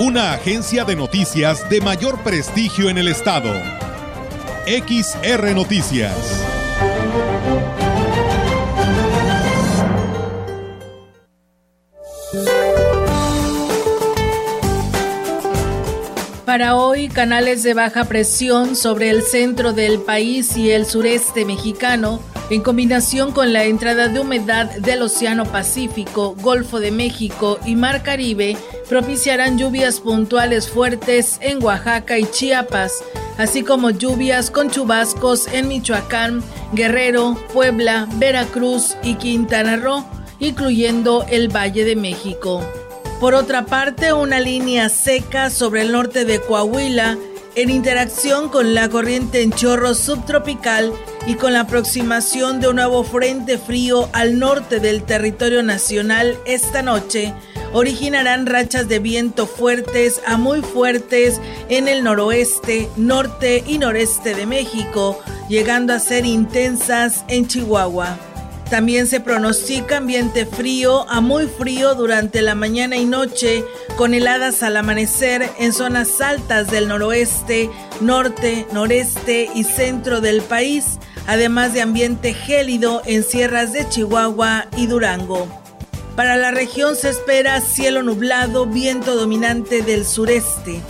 Una agencia de noticias de mayor prestigio en el estado. XR Noticias. Para hoy, canales de baja presión sobre el centro del país y el sureste mexicano, en combinación con la entrada de humedad del Océano Pacífico, Golfo de México y Mar Caribe, propiciarán lluvias puntuales fuertes en Oaxaca y Chiapas, así como lluvias con chubascos en Michoacán, Guerrero, Puebla, Veracruz y Quintana Roo, incluyendo el Valle de México. Por otra parte, una línea seca sobre el norte de Coahuila, en interacción con la corriente en chorro subtropical y con la aproximación de un nuevo frente frío al norte del territorio nacional esta noche, originarán rachas de viento fuertes a muy fuertes en el noroeste, norte y noreste de México, llegando a ser intensas en Chihuahua. También se pronostica ambiente frío a muy frío durante la mañana y noche, con heladas al amanecer en zonas altas del noroeste, norte, noreste y centro del país, además de ambiente gélido en sierras de Chihuahua y Durango. Para la región se espera cielo nublado, viento dominante del sureste.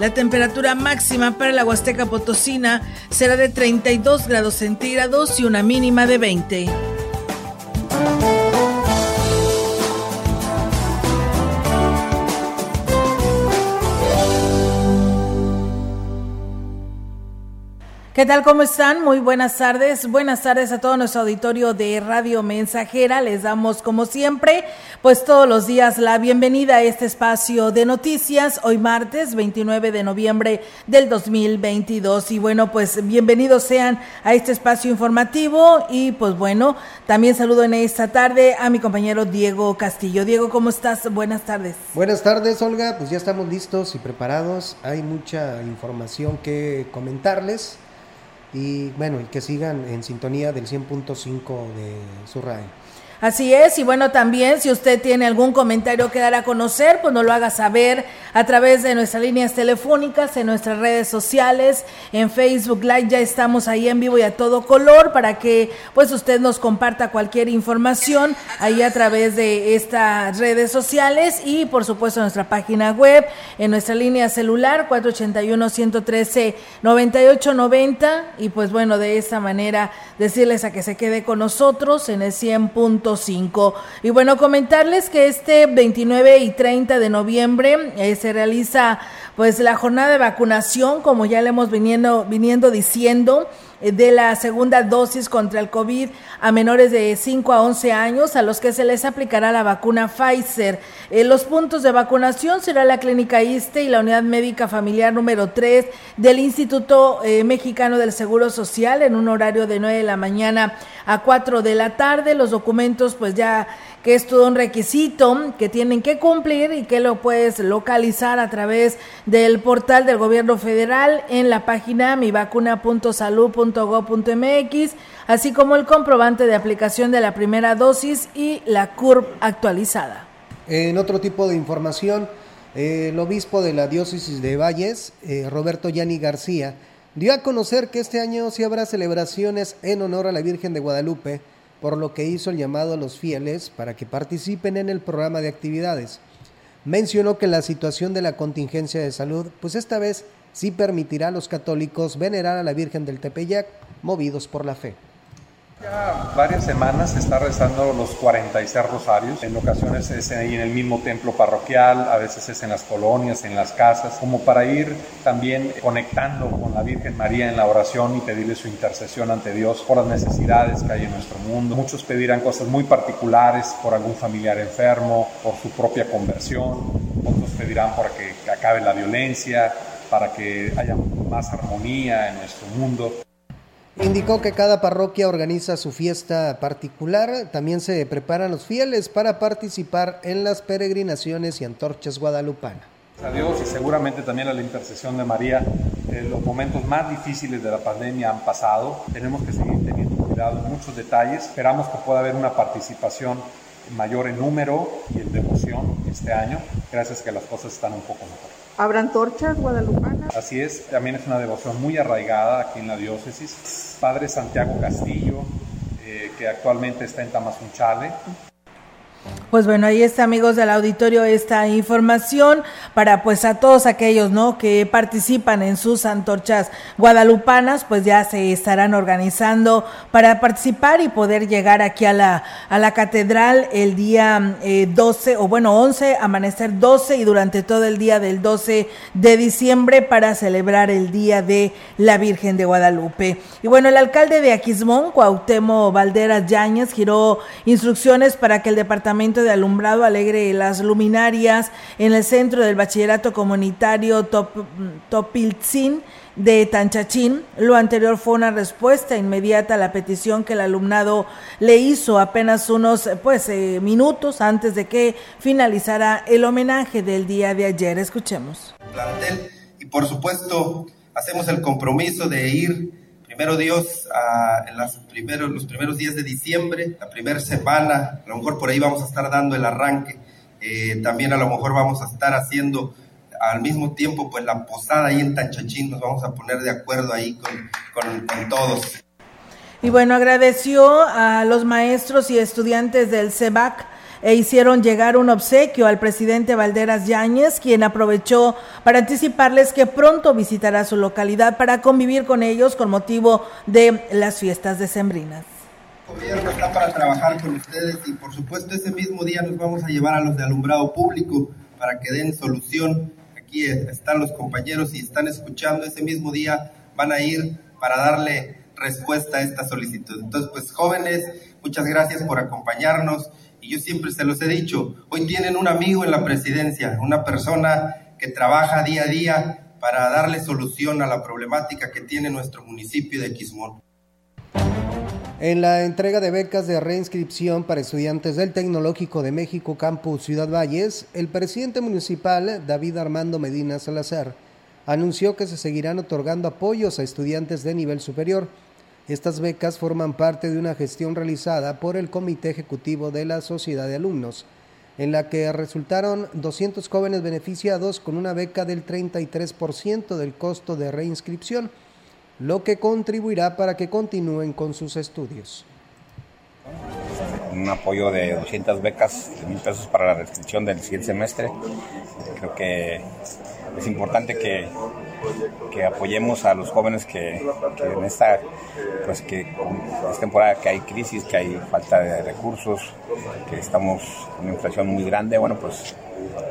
La temperatura máxima para la Huasteca Potosina será de 32 grados centígrados y una mínima de 20. Thank you. ¿Qué tal? ¿Cómo están? Muy buenas tardes. Buenas tardes a todo nuestro auditorio de Radio Mensajera. Les damos, como siempre, pues todos los días la bienvenida a este espacio de noticias. Hoy martes 29 de noviembre del 2022. Y bueno, pues bienvenidos sean a este espacio informativo. Y pues bueno, también saludo en esta tarde a mi compañero Diego Castillo. Diego, ¿cómo estás? Buenas tardes. Buenas tardes, Olga. Pues ya estamos listos y preparados. Hay mucha información que comentarles y bueno, y que sigan en sintonía del 100.5 de su radio. Así es, y bueno, también si usted tiene algún comentario que dar a conocer, pues nos lo haga saber a través de nuestras líneas telefónicas, en nuestras redes sociales, en Facebook Live, ya estamos ahí en vivo y a todo color para que pues usted nos comparta cualquier información ahí a través de estas redes sociales y por supuesto en nuestra página web, en nuestra línea celular 481-113-9890 y pues bueno, de esta manera decirles a que se quede con nosotros en el 100. Y bueno, comentarles que este 29 y 30 de noviembre eh, se realiza pues la jornada de vacunación, como ya le hemos viniendo, viniendo diciendo de la segunda dosis contra el COVID a menores de 5 a 11 años, a los que se les aplicará la vacuna Pfizer. En los puntos de vacunación será la Clínica ISTE y la Unidad Médica Familiar número 3 del Instituto eh, Mexicano del Seguro Social en un horario de 9 de la mañana a 4 de la tarde. Los documentos pues ya que es todo un requisito que tienen que cumplir y que lo puedes localizar a través del portal del gobierno federal en la página mivacuna.salud.gov.mx, así como el comprobante de aplicación de la primera dosis y la CURP actualizada. En otro tipo de información, el obispo de la diócesis de Valles, eh, Roberto Yani García, dio a conocer que este año sí habrá celebraciones en honor a la Virgen de Guadalupe, por lo que hizo el llamado a los fieles para que participen en el programa de actividades. Mencionó que la situación de la contingencia de salud, pues esta vez sí permitirá a los católicos venerar a la Virgen del Tepeyac, movidos por la fe. Varias semanas se está rezando los 46 rosarios. En ocasiones es ahí en el mismo templo parroquial, a veces es en las colonias, en las casas, como para ir también conectando con la Virgen María en la oración y pedirle su intercesión ante Dios por las necesidades que hay en nuestro mundo. Muchos pedirán cosas muy particulares por algún familiar enfermo, por su propia conversión. Otros pedirán para que acabe la violencia, para que haya más armonía en nuestro mundo. Indicó que cada parroquia organiza su fiesta particular. También se preparan los fieles para participar en las peregrinaciones y antorchas guadalupanas. A Dios y seguramente también a la intercesión de María, eh, los momentos más difíciles de la pandemia han pasado. Tenemos que seguir teniendo cuidado en muchos detalles. Esperamos que pueda haber una participación mayor en número y en devoción este año, gracias a que las cosas están un poco mejor. ¿Habrá antorchas guadalupanas? Así es, también es una devoción muy arraigada aquí en la diócesis. Padre Santiago Castillo, eh, que actualmente está en Tamazunchale, pues bueno, ahí está amigos del auditorio esta información para pues a todos aquellos, ¿no? que participan en sus antorchas guadalupanas, pues ya se estarán organizando para participar y poder llegar aquí a la a la catedral el día 12 eh, o bueno, 11, amanecer 12 y durante todo el día del 12 de diciembre para celebrar el día de la Virgen de Guadalupe. Y bueno, el alcalde de Aquismón, Cuauhtémoc Valderas Yáñez, giró instrucciones para que el departamento de alumbrado alegre las luminarias en el centro del bachillerato comunitario Top, de Tanchachín. Lo anterior fue una respuesta inmediata a la petición que el alumnado le hizo apenas unos pues eh, minutos antes de que finalizara el homenaje del día de ayer. Escuchemos. Y por supuesto hacemos el compromiso de ir primero Dios, en las primeros, los primeros días de diciembre, la primera semana, a lo mejor por ahí vamos a estar dando el arranque. Eh, también a lo mejor vamos a estar haciendo al mismo tiempo pues la posada ahí en Tanchachín, nos vamos a poner de acuerdo ahí con, con, con todos. Y bueno, agradeció a los maestros y estudiantes del CEBAC e hicieron llegar un obsequio al presidente Valderas Yáñez, quien aprovechó para anticiparles que pronto visitará su localidad para convivir con ellos con motivo de las fiestas decembrinas. El gobierno está para trabajar con ustedes y por supuesto ese mismo día nos vamos a llevar a los de alumbrado público para que den solución. Aquí están los compañeros y están escuchando. Ese mismo día van a ir para darle respuesta a esta solicitud. Entonces, pues jóvenes, muchas gracias por acompañarnos. Y yo siempre se los he dicho, hoy tienen un amigo en la presidencia, una persona que trabaja día a día para darle solución a la problemática que tiene nuestro municipio de Quismón. En la entrega de becas de reinscripción para estudiantes del Tecnológico de México Campus Ciudad Valles, el presidente municipal, David Armando Medina Salazar, anunció que se seguirán otorgando apoyos a estudiantes de nivel superior estas becas forman parte de una gestión realizada por el Comité Ejecutivo de la Sociedad de Alumnos, en la que resultaron 200 jóvenes beneficiados con una beca del 33% del costo de reinscripción, lo que contribuirá para que continúen con sus estudios. Un apoyo de 200 becas de mil pesos para la reinscripción del siguiente semestre. Creo que es importante que, que apoyemos a los jóvenes que, en esta pues que es temporada que hay crisis, que hay falta de recursos, que estamos con una inflación muy grande, bueno pues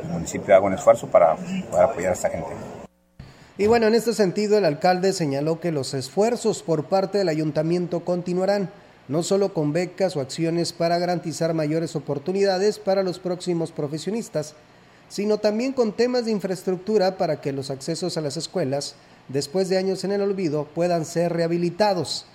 el municipio haga un esfuerzo para, para apoyar a esta gente. Y bueno, en este sentido el alcalde señaló que los esfuerzos por parte del ayuntamiento continuarán, no solo con becas o acciones para garantizar mayores oportunidades para los próximos profesionistas, sino también con temas de infraestructura para que los accesos a las escuelas, después de años en el olvido, puedan ser rehabilitados.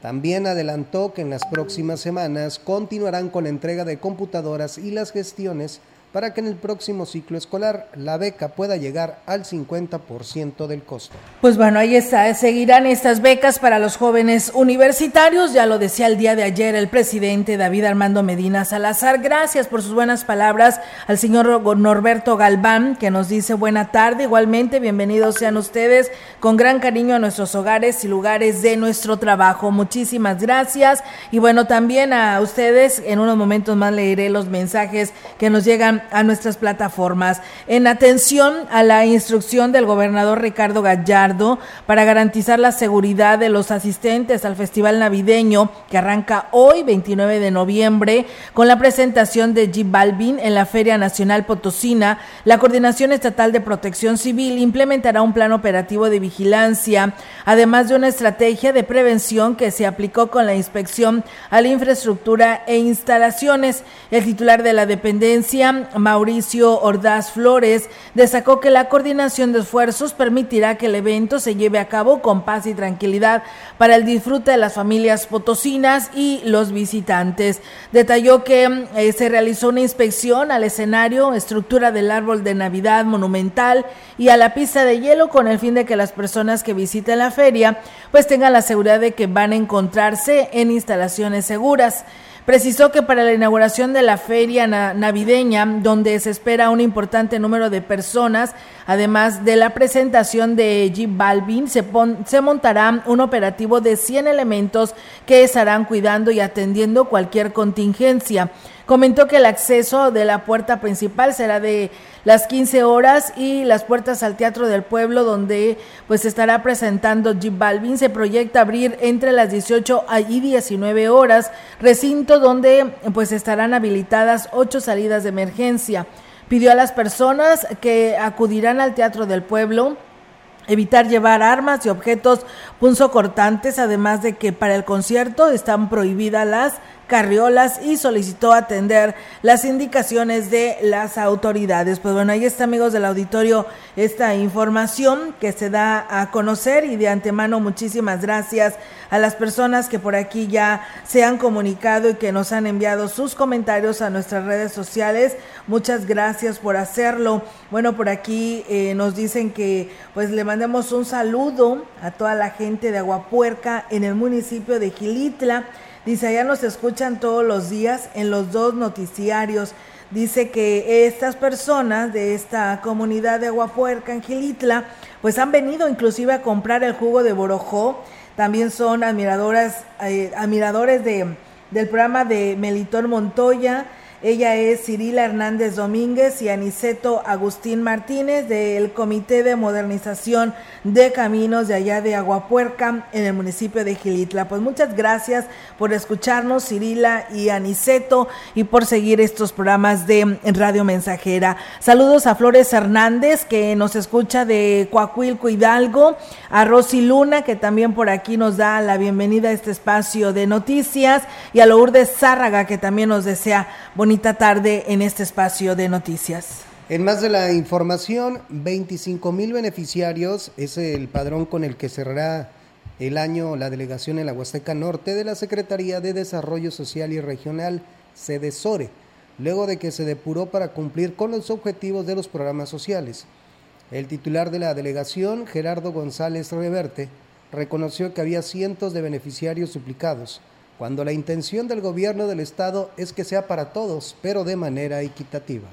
También adelantó que en las próximas semanas continuarán con la entrega de computadoras y las gestiones para que en el próximo ciclo escolar la beca pueda llegar al 50% del costo. Pues bueno, ahí está, seguirán estas becas para los jóvenes universitarios, ya lo decía el día de ayer el presidente David Armando Medina Salazar. Gracias por sus buenas palabras al señor Norberto Galván, que nos dice buena tarde, igualmente bienvenidos sean ustedes con gran cariño a nuestros hogares y lugares de nuestro trabajo. Muchísimas gracias y bueno, también a ustedes en unos momentos más leeré los mensajes que nos llegan a nuestras plataformas. En atención a la instrucción del gobernador Ricardo Gallardo para garantizar la seguridad de los asistentes al Festival Navideño que arranca hoy, 29 de noviembre, con la presentación de G. Balvin en la Feria Nacional Potosina, la Coordinación Estatal de Protección Civil implementará un plan operativo de vigilancia, además de una estrategia de prevención que se aplicó con la inspección a la infraestructura e instalaciones. El titular de la dependencia Mauricio Ordaz Flores, destacó que la coordinación de esfuerzos permitirá que el evento se lleve a cabo con paz y tranquilidad para el disfrute de las familias potosinas y los visitantes. Detalló que eh, se realizó una inspección al escenario, estructura del árbol de Navidad monumental y a la pista de hielo con el fin de que las personas que visiten la feria pues tengan la seguridad de que van a encontrarse en instalaciones seguras. Precisó que para la inauguración de la feria navideña, donde se espera un importante número de personas, además de la presentación de Jeep Balvin, se, se montará un operativo de 100 elementos que estarán cuidando y atendiendo cualquier contingencia. Comentó que el acceso de la puerta principal será de las 15 horas y las puertas al Teatro del Pueblo donde pues estará presentando Jeep Balvin se proyecta abrir entre las 18 y 19 horas, recinto donde pues estarán habilitadas ocho salidas de emergencia. Pidió a las personas que acudirán al Teatro del Pueblo evitar llevar armas y objetos punzocortantes, además de que para el concierto están prohibidas las carriolas y solicitó atender las indicaciones de las autoridades. Pues bueno, ahí está amigos del auditorio esta información que se da a conocer y de antemano muchísimas gracias a las personas que por aquí ya se han comunicado y que nos han enviado sus comentarios a nuestras redes sociales. Muchas gracias por hacerlo. Bueno, por aquí eh, nos dicen que pues le mandemos un saludo a toda la gente de Aguapuerca en el municipio de Gilitla Dice, allá nos escuchan todos los días en los dos noticiarios. Dice que estas personas de esta comunidad de Aguapuerca, en Gilitla, pues han venido inclusive a comprar el jugo de Borojó. También son admiradoras, eh, admiradores de, del programa de Melitón Montoya ella es Cirila Hernández Domínguez y Aniceto Agustín Martínez del Comité de Modernización de Caminos de allá de Aguapuerca en el municipio de Gilitla. Pues muchas gracias por escucharnos, Cirila y Aniceto, y por seguir estos programas de Radio Mensajera. Saludos a Flores Hernández, que nos escucha de Coahuilco Hidalgo, a Rosy Luna, que también por aquí nos da la bienvenida a este espacio de noticias, y a Lourdes Zárraga, que también nos desea bonita tarde en este espacio de noticias. En más de la información, 25 mil beneficiarios es el padrón con el que cerrará el año la delegación en la Huasteca Norte de la Secretaría de Desarrollo Social y Regional, SEDESORE, luego de que se depuró para cumplir con los objetivos de los programas sociales. El titular de la delegación, Gerardo González Reverte, reconoció que había cientos de beneficiarios suplicados, cuando la intención del gobierno del Estado es que sea para todos, pero de manera equitativa.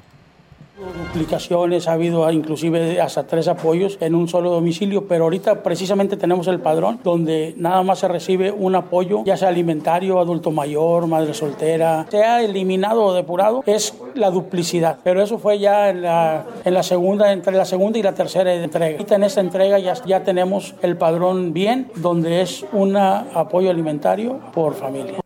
Duplicaciones, ha habido inclusive hasta tres apoyos en un solo domicilio, pero ahorita precisamente tenemos el padrón donde nada más se recibe un apoyo, ya sea alimentario, adulto mayor, madre soltera. Se ha eliminado o depurado, es la duplicidad, pero eso fue ya en la, en la segunda, entre la segunda y la tercera entrega. Ahorita en esta entrega ya, ya tenemos el padrón bien, donde es un apoyo alimentario por familia.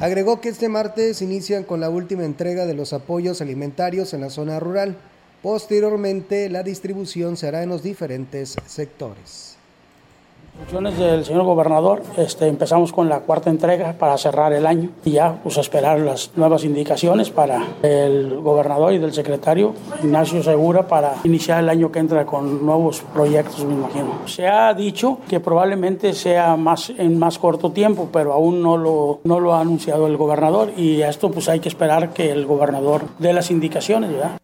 Agregó que este martes inician con la última entrega de los apoyos alimentarios en la zona rural. Posteriormente, la distribución se hará en los diferentes sectores. Funciones del señor gobernador, este, empezamos con la cuarta entrega para cerrar el año y ya pues esperar las nuevas indicaciones para el gobernador y del secretario Ignacio Segura para iniciar el año que entra con nuevos proyectos, me imagino. Se ha dicho que probablemente sea más en más corto tiempo, pero aún no lo, no lo ha anunciado el gobernador y a esto pues hay que esperar que el gobernador dé las indicaciones, ¿verdad?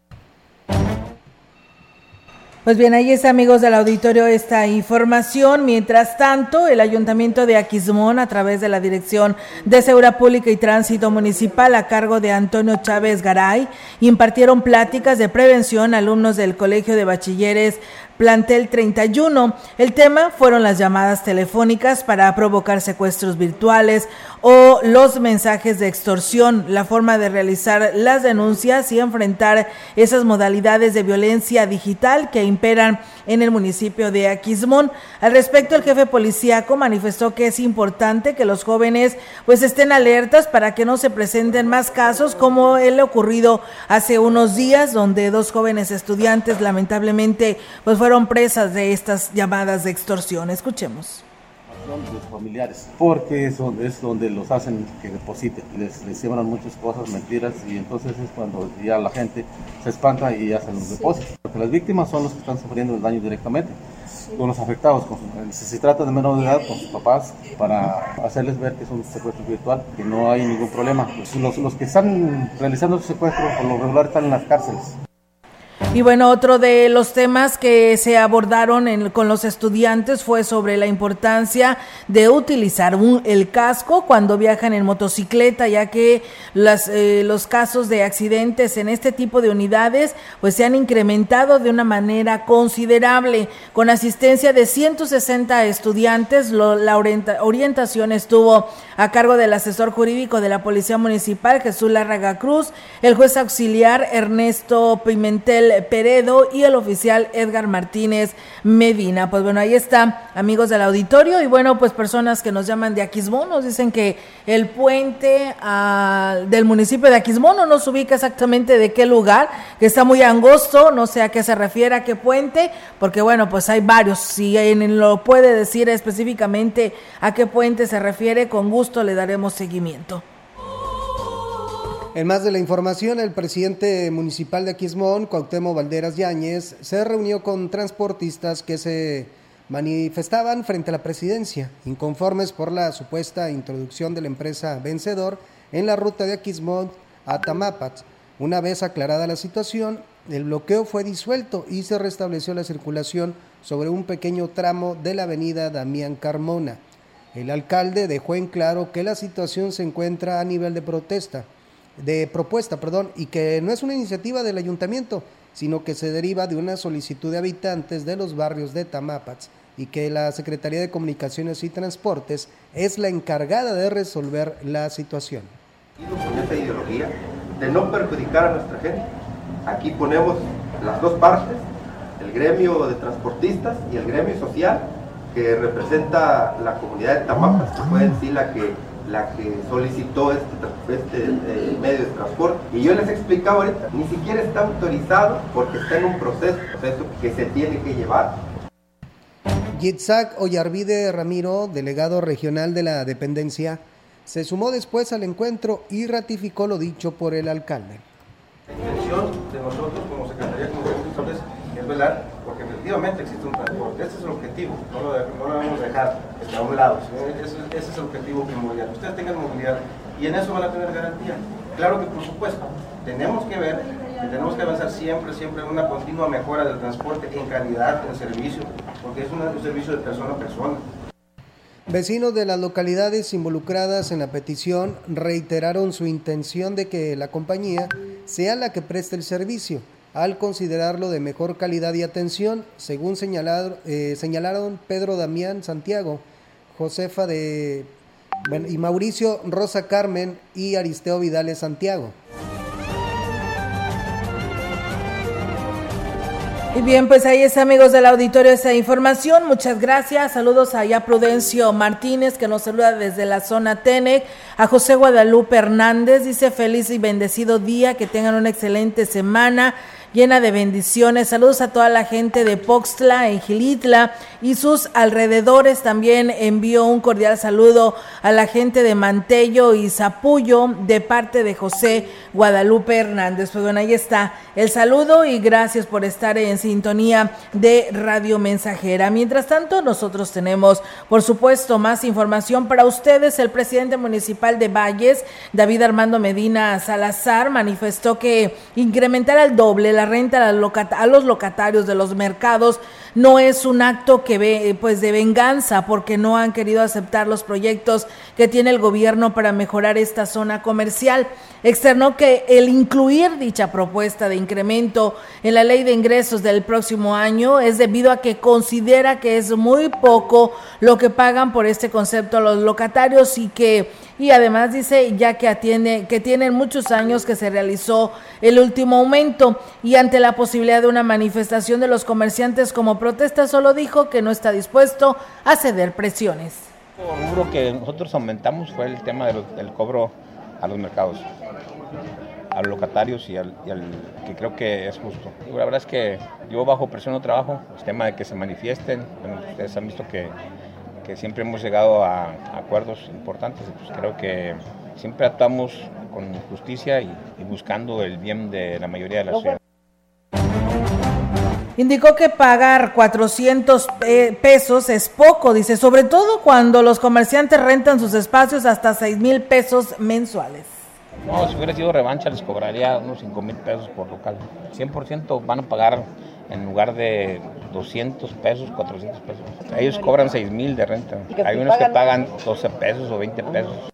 Pues bien, ahí está, amigos del auditorio, esta información. Mientras tanto, el Ayuntamiento de Aquismón, a través de la Dirección de Seguridad Pública y Tránsito Municipal, a cargo de Antonio Chávez Garay, impartieron pláticas de prevención a alumnos del Colegio de Bachilleres plantel 31. El tema fueron las llamadas telefónicas para provocar secuestros virtuales o los mensajes de extorsión, la forma de realizar las denuncias y enfrentar esas modalidades de violencia digital que imperan en el municipio de Aquismón. Al respecto, el jefe policíaco manifestó que es importante que los jóvenes pues estén alertas para que no se presenten más casos como el ocurrido hace unos días donde dos jóvenes estudiantes lamentablemente pues fueron presas de estas llamadas de extorsión. Escuchemos son los familiares, porque es donde, es donde los hacen que depositen, les, les siembran muchas cosas, mentiras, y entonces es cuando ya la gente se espanta y hacen los depósitos. Porque las víctimas son los que están sufriendo el daño directamente con los afectados, con si se trata de menor de edad, con sus papás, para hacerles ver que es un secuestro virtual, que no hay ningún problema. Los, los que están realizando ese secuestro, por lo regular, están en las cárceles. Y bueno, otro de los temas que se abordaron con los estudiantes fue sobre la importancia de utilizar el casco cuando viajan en motocicleta, ya que eh, los casos de accidentes en este tipo de unidades pues se han incrementado de una manera considerable. Con asistencia de 160 estudiantes, la orientación estuvo a cargo del asesor jurídico de la Policía Municipal, Jesús Larraga Cruz, el juez auxiliar Ernesto Pimentel Peredo y el oficial Edgar Martínez Medina. Pues bueno, ahí está, amigos del auditorio, y bueno, pues personas que nos llaman de Aquismón, nos dicen que el puente ah, del municipio de Aquismón no nos ubica exactamente de qué lugar, que está muy angosto, no sé a qué se refiere, a qué puente, porque bueno, pues hay varios, si lo puede decir específicamente a qué puente se refiere, con gusto le daremos seguimiento. En más de la información, el presidente municipal de Aquismón, Cuauhtémoc Valderas Yáñez, se reunió con transportistas que se manifestaban frente a la presidencia, inconformes por la supuesta introducción de la empresa Vencedor en la ruta de Aquismón a Tamapat. Una vez aclarada la situación, el bloqueo fue disuelto y se restableció la circulación sobre un pequeño tramo de la avenida Damián Carmona. El alcalde dejó en claro que la situación se encuentra a nivel de protesta, de propuesta, perdón, y que no es una iniciativa del ayuntamiento, sino que se deriva de una solicitud de habitantes de los barrios de Tamapats y que la Secretaría de Comunicaciones y Transportes es la encargada de resolver la situación. Con esta ideología de no perjudicar a nuestra gente. Aquí ponemos las dos partes, el gremio de transportistas y el gremio social, que representa la comunidad de Tamapas, que fue en la que, la que solicitó este, este eh, medio de transporte. Y yo les explicaba ahorita, ni siquiera está autorizado porque está en un proceso, proceso que se tiene que llevar. Yitzhak Ollarvide Ramiro, delegado regional de la dependencia, se sumó después al encuentro y ratificó lo dicho por el alcalde. La intención de nosotros como Secretaría de Comunicaciones es velar efectivamente existe un transporte. Este es el objetivo, no lo, no lo debemos dejar a un lado. Ese, ese, es el objetivo primordial. Ustedes tengan movilidad y en eso van a tener garantía. Claro que por supuesto, tenemos que ver que tenemos que avanzar siempre, siempre en una continua mejora del transporte en calidad, en servicio, porque es un servicio de persona a persona. Vecinos de las localidades involucradas en la petición reiteraron su intención de que la compañía sea la que preste el servicio al considerarlo de mejor calidad y atención, según eh, señalaron Pedro Damián Santiago, Josefa de y Mauricio Rosa Carmen y Aristeo Vidales Santiago. Y bien, pues ahí está, amigos del auditorio, esa información. Muchas gracias. Saludos a ya Prudencio Martínez, que nos saluda desde la zona TENEC. A José Guadalupe Hernández, dice feliz y bendecido día, que tengan una excelente semana llena de bendiciones. Saludos a toda la gente de Poxtla, en Gilitla y sus alrededores. También envío un cordial saludo a la gente de Mantello y Zapullo de parte de José Guadalupe Hernández. Pues bueno, ahí está el saludo y gracias por estar en sintonía de Radio Mensajera. Mientras tanto, nosotros tenemos, por supuesto, más información para ustedes. El presidente municipal de Valles, David Armando Medina Salazar, manifestó que incrementar al doble la renta a los locatarios de los mercados no es un acto que ve, pues de venganza porque no han querido aceptar los proyectos que tiene el gobierno para mejorar esta zona comercial. Externó que el incluir dicha propuesta de incremento en la ley de ingresos del próximo año es debido a que considera que es muy poco lo que pagan por este concepto a los locatarios y que y además dice ya que atiende que tienen muchos años que se realizó el último aumento y ante la posibilidad de una manifestación de los comerciantes como protesta solo dijo que no está dispuesto a ceder presiones. El rubro que nosotros aumentamos fue el tema del cobro a los mercados, a los locatarios y al, que creo que es justo. La verdad es que yo bajo presión no trabajo, el tema de que se manifiesten, ustedes han visto que que siempre hemos llegado a, acuerdos importantes. Pues creo que siempre actuamos con justicia y, buscando el bien de la mayoría de la ciudad. Indicó que pagar 400 pesos es poco, dice, sobre todo cuando los comerciantes rentan sus espacios hasta 6 mil pesos mensuales. No, si hubiera sido revancha les cobraría unos 5 mil pesos por local. 100% van a pagar en lugar de 200 pesos, 400 pesos. Ellos cobran 6 mil de renta. Hay unos que pagan 12 pesos o 20 pesos.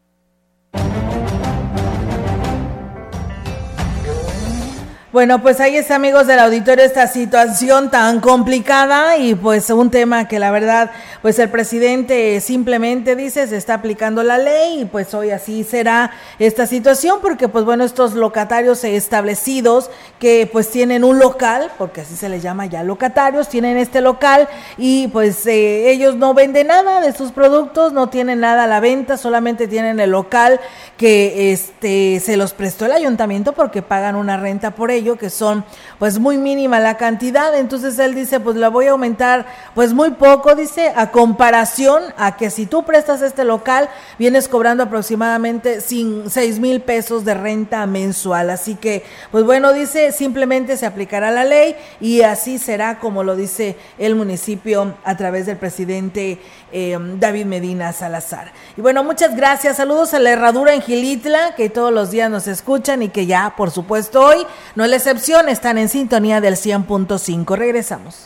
Bueno, pues ahí está, amigos del auditorio, esta situación tan complicada y pues un tema que la verdad, pues el presidente simplemente dice, se está aplicando la ley y pues hoy así será esta situación porque pues bueno, estos locatarios establecidos que pues tienen un local, porque así se les llama ya locatarios, tienen este local y pues eh, ellos no venden nada de sus productos, no tienen nada a la venta, solamente tienen el local que este se los prestó el ayuntamiento porque pagan una renta por que son pues muy mínima la cantidad, entonces él dice pues la voy a aumentar pues muy poco, dice, a comparación a que si tú prestas este local vienes cobrando aproximadamente sin, 6 mil pesos de renta mensual, así que pues bueno, dice simplemente se aplicará la ley y así será como lo dice el municipio a través del presidente eh, David Medina Salazar. Y bueno, muchas gracias, saludos a la herradura en Gilitla que todos los días nos escuchan y que ya por supuesto hoy no les excepción, están en sintonía del 100.5. Regresamos.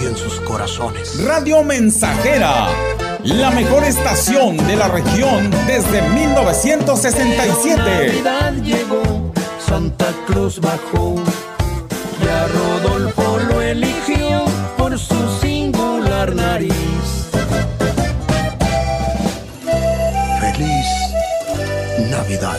y en sus corazones. Radio Mensajera, la mejor estación de la región desde 1967. Navidad llegó, Santa Cruz bajó, ya Rodolfo lo eligió por su singular nariz. Feliz Navidad.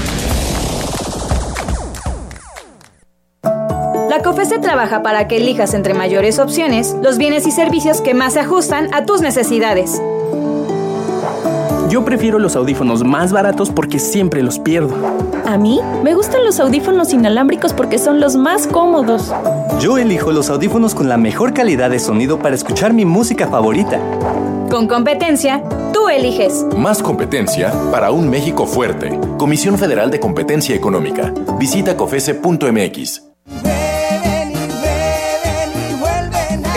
La COFESE trabaja para que elijas entre mayores opciones los bienes y servicios que más se ajustan a tus necesidades. Yo prefiero los audífonos más baratos porque siempre los pierdo. A mí me gustan los audífonos inalámbricos porque son los más cómodos. Yo elijo los audífonos con la mejor calidad de sonido para escuchar mi música favorita. Con competencia, tú eliges. Más competencia para un México fuerte. Comisión Federal de Competencia Económica. Visita cofese.mx.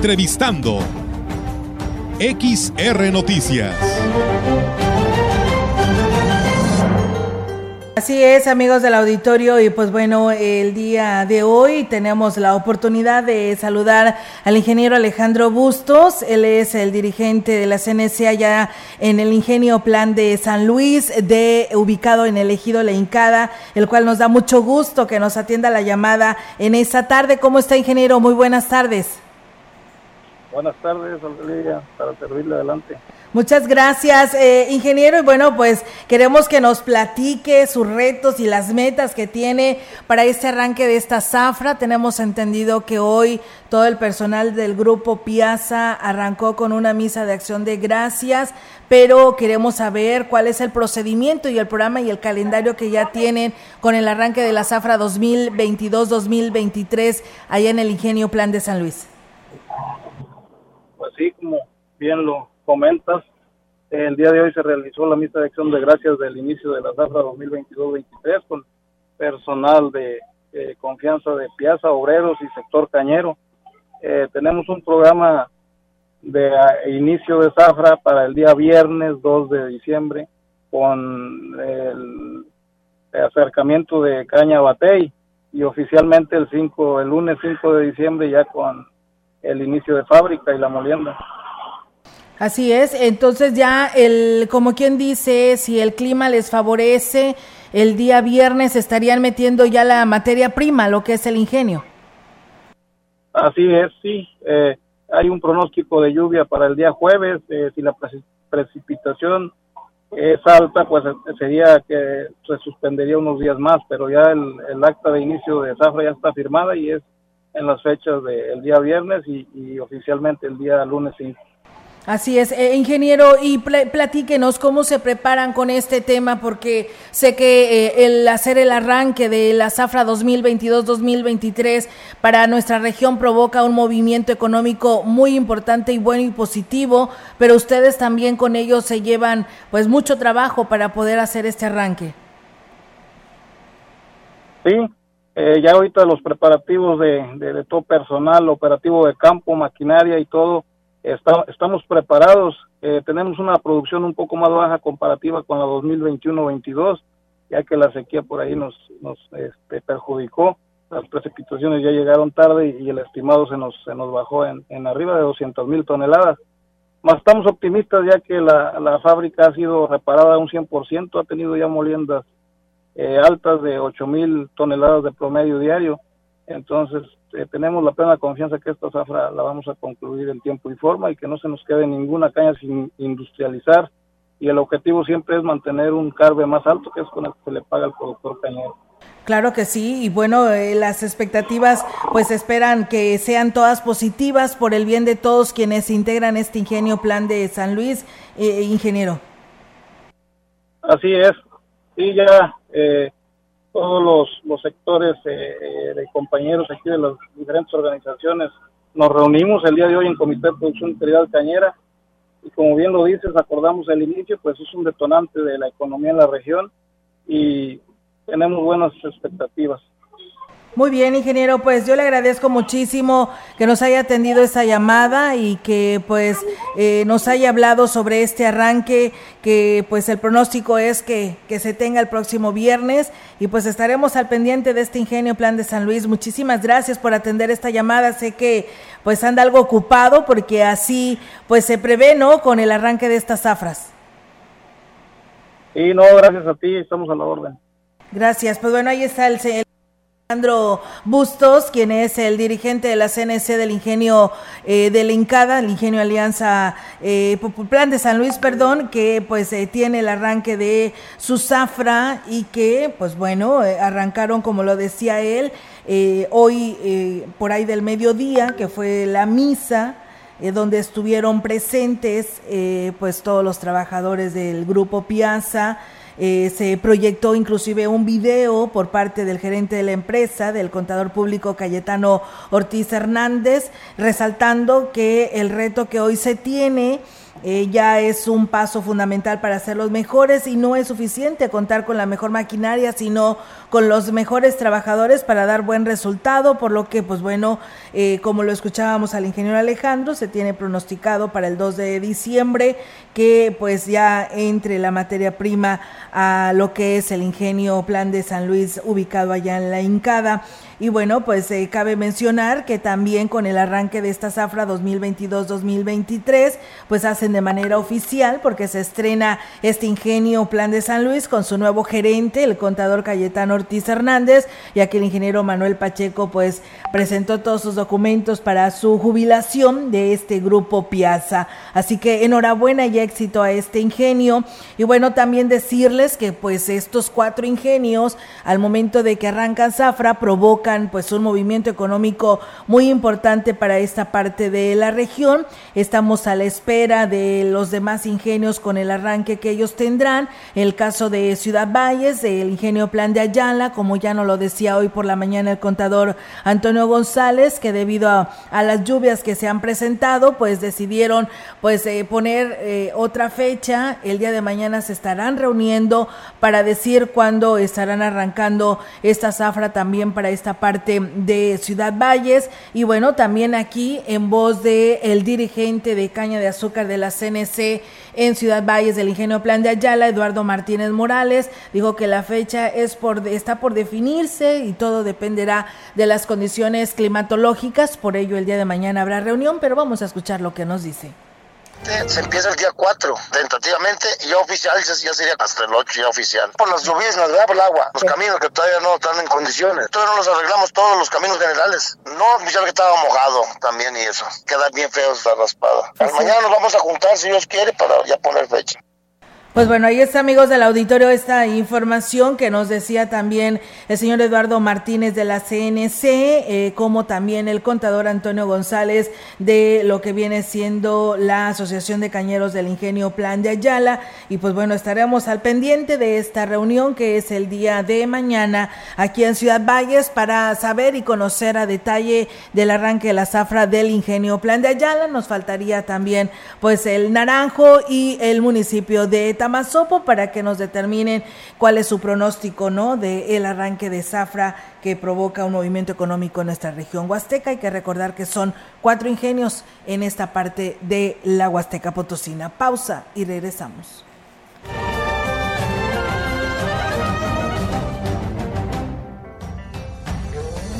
Entrevistando. XR Noticias. Así es, amigos del auditorio, y pues bueno, el día de hoy tenemos la oportunidad de saludar al ingeniero Alejandro Bustos. Él es el dirigente de la CNC allá en el Ingenio Plan de San Luis, de ubicado en el Ejido La Incada, el cual nos da mucho gusto que nos atienda la llamada en esta tarde. ¿Cómo está, ingeniero? Muy buenas tardes. Buenas tardes, Olivia, para servirle adelante. Muchas gracias, eh, ingeniero. Y bueno, pues queremos que nos platique sus retos y las metas que tiene para este arranque de esta zafra. Tenemos entendido que hoy todo el personal del grupo Piazza arrancó con una misa de acción de gracias, pero queremos saber cuál es el procedimiento y el programa y el calendario que ya tienen con el arranque de la zafra 2022-2023 allá en el Ingenio Plan de San Luis. Pues sí, como bien lo comentas, el día de hoy se realizó la misa de acción de gracias del inicio de la zafra 2022-23 con personal de confianza de Piazza, obreros y sector cañero. Eh, tenemos un programa de inicio de zafra para el día viernes 2 de diciembre con el, acercamiento de Caña Batey y oficialmente el 5 el lunes 5 de diciembre ya con el inicio de fábrica y la molienda. Así es, entonces ya el, como quien dice, si el clima les favorece, el día viernes estarían metiendo ya la materia prima, lo que es el ingenio. Así es, sí. Eh, hay un pronóstico de lluvia para el día jueves. Eh, si la precipitación es alta, pues eh, sería que se suspendería unos días más, pero ya el, acta de inicio de zafra ya está firmada y es en las fechas del día viernes y, y oficialmente el día lunes 5. Así es, eh, ingeniero, y platíquenos cómo se preparan con este tema, porque sé que eh, el hacer el arranque de la zafra 2022-2023 para nuestra región provoca un movimiento económico muy importante y bueno y positivo, pero ustedes también con ellos se llevan pues mucho trabajo para poder hacer este arranque. Sí, eh, ya ahorita los preparativos de, todo personal, operativo de campo, maquinaria y todo estamos preparados, eh, tenemos una producción un poco más baja comparativa con la 2021-22, ya que la sequía por ahí nos, nos este, perjudicó, las precipitaciones ya llegaron tarde y, el estimado se nos, se nos bajó en, en arriba de 200 mil toneladas. Más estamos optimistas ya que la, la fábrica ha sido reparada un 100%, ha tenido ya moliendas eh, altas de 8 mil toneladas de promedio diario. Entonces, eh, tenemos la plena confianza que esta zafra la vamos a concluir en tiempo y forma y que no se nos quede ninguna caña sin industrializar. Y el objetivo siempre es mantener un carbe más alto, que es con el que se le paga al productor cañero. Claro que sí, y bueno, eh, las expectativas pues esperan que sean todas positivas por el bien de todos quienes integran este ingenio plan de San Luis, eh, ingeniero. Así es, sí, ya eh, todos los, sectores eh, eh, de compañeros aquí de las diferentes organizaciones. Nos reunimos el día de hoy en Comité de Producción Integral Cañera y como bien lo dices, acordamos el inicio, pues es un detonante de la economía en la región y tenemos buenas expectativas. Muy bien, ingeniero, pues yo le agradezco muchísimo que nos haya atendido esta llamada y que pues eh, nos haya hablado sobre este arranque, que pues el pronóstico es que, que se tenga el próximo viernes y pues estaremos al pendiente de este ingenio Plan de San Luis. Muchísimas gracias por atender esta llamada. Sé que pues anda algo ocupado porque así pues se prevé, ¿no? Con el arranque de estas zafras. Sí, no, gracias a ti, estamos a la orden. Gracias, pues bueno, ahí está el... Alejandro Bustos, quien es el dirigente de la CNC del Ingenio eh, de la Incada, el Ingenio Alianza eh, Plan de San Luis, perdón, que pues eh, tiene el arranque de su zafra y que pues bueno, eh, arrancaron como lo decía él, hoy por ahí del mediodía, que fue la misa donde estuvieron presentes pues todos los trabajadores del grupo Piazza, eh, se proyectó inclusive un video por parte del gerente de la empresa, del contador público Cayetano Ortiz Hernández, resaltando que el reto que hoy se tiene eh, ya es un paso fundamental para ser los mejores y no es suficiente contar con la mejor maquinaria, sino con los mejores trabajadores para dar buen resultado, por lo que, pues bueno, eh, como lo escuchábamos al ingeniero Alejandro, se tiene pronosticado para el 2 de diciembre que pues ya entre la materia prima a lo que es el ingenio Plan de San Luis ubicado allá en la Incada. Y bueno, pues eh, cabe mencionar que también con el arranque de esta zafra 2022-2023, pues hacen de manera oficial porque se estrena este ingenio Plan de San Luis con su nuevo gerente, el contador Cayetano Ortiz Hernández, ya que el ingeniero Manuel Pacheco pues presentó todos sus documentos para su jubilación de este grupo Piazza. Así que enhorabuena y éxito a este ingenio. Y bueno, también decirles que pues estos cuatro ingenios al momento de que arrancan zafra provocan pues un movimiento económico muy importante para esta parte de la región. Estamos a la espera de los demás ingenios con el arranque que ellos tendrán. El caso de Ciudad Valles, el ingenio Plan de Como ya nos lo decía hoy por la mañana el contador Antonio González, que debido a, las lluvias que se han presentado, pues decidieron pues eh, poner eh, otra fecha. El día de mañana se estarán reuniendo para decir cuándo estarán arrancando esta zafra también para esta parte de Ciudad Valles y bueno, también aquí en voz de el dirigente de caña de azúcar de la CNC en Ciudad Valles del Ingenio Plan de Ayala, Eduardo Martínez Morales, dijo que la fecha es por está por definirse y todo dependerá de las condiciones climatológicas, por ello el día de mañana habrá reunión, pero vamos a escuchar lo que nos dice. Se empieza el día 4, tentativamente, y ya oficial ya sería hasta el 8 ya oficial. Por las lluvias, ¿verdad? Por el agua, los caminos que todavía no están en condiciones. Todavía no los arreglamos todos los caminos generales. No, oficial que estaba mojado también y eso. Queda bien feo esta raspada. mañana nos vamos a juntar, si Dios quiere, para ya poner fecha. Pues bueno, ahí está, amigos del auditorio, esta información que nos decía también el señor Eduardo Martínez de la CNC, eh, como también el contador Antonio González de lo que viene siendo la Asociación de Cañeros del Ingenio Plan de Ayala. Y pues bueno, estaremos al pendiente de esta reunión que es el día de mañana aquí en Ciudad Valles para saber y conocer a detalle del arranque de la zafra del Ingenio Plan de Ayala. Nos faltaría también pues el Naranjo y el municipio de Tamazopo para que nos determinen cuál es su pronóstico, ¿no? De el arranque de zafra que provoca un movimiento económico en nuestra región huasteca. Hay que recordar que son cuatro ingenios en esta parte de la Huasteca Potosina. Pausa y regresamos.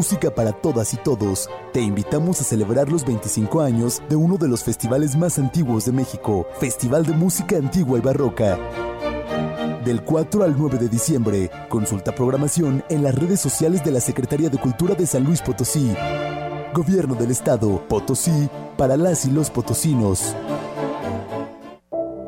Música para todas y todos. Te invitamos a celebrar los 25 años de uno de los festivales más antiguos de México, Festival de Música Antigua y Barroca. Del 4 al 9 de diciembre, consulta programación en las redes sociales de la Secretaría de Cultura de San Luis Potosí. Gobierno del Estado, Potosí, para las y los potosinos.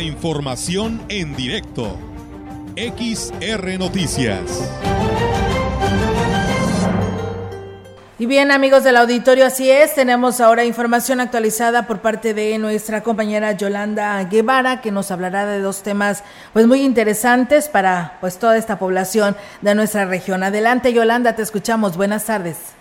Información en directo. XR Noticias. Y bien, amigos del auditorio, así es. Tenemos ahora información actualizada por parte de nuestra compañera Yolanda Guevara, que nos hablará de dos temas pues muy interesantes para pues toda esta población de nuestra región. Adelante, Yolanda, te escuchamos. Buenas tardes.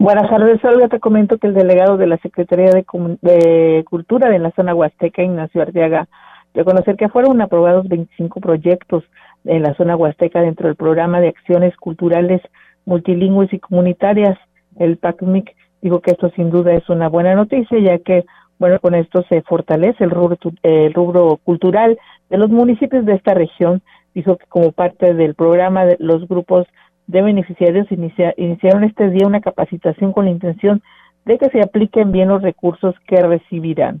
Buenas tardes, Olga. Te comento que el delegado de la Secretaría de, de Cultura de la zona Huasteca, Ignacio Arteaga, de conocer que fueron aprobados 25 proyectos en la zona Huasteca dentro del programa de acciones culturales multilingües y comunitarias, el PACMIC, dijo que esto sin duda es una buena noticia, ya que, bueno, con esto se fortalece el rubro, el rubro cultural de los municipios de esta región. Dijo que como parte del programa, los grupos de beneficiarios iniciaron este día una capacitación con la intención de que se apliquen bien los recursos que recibirán.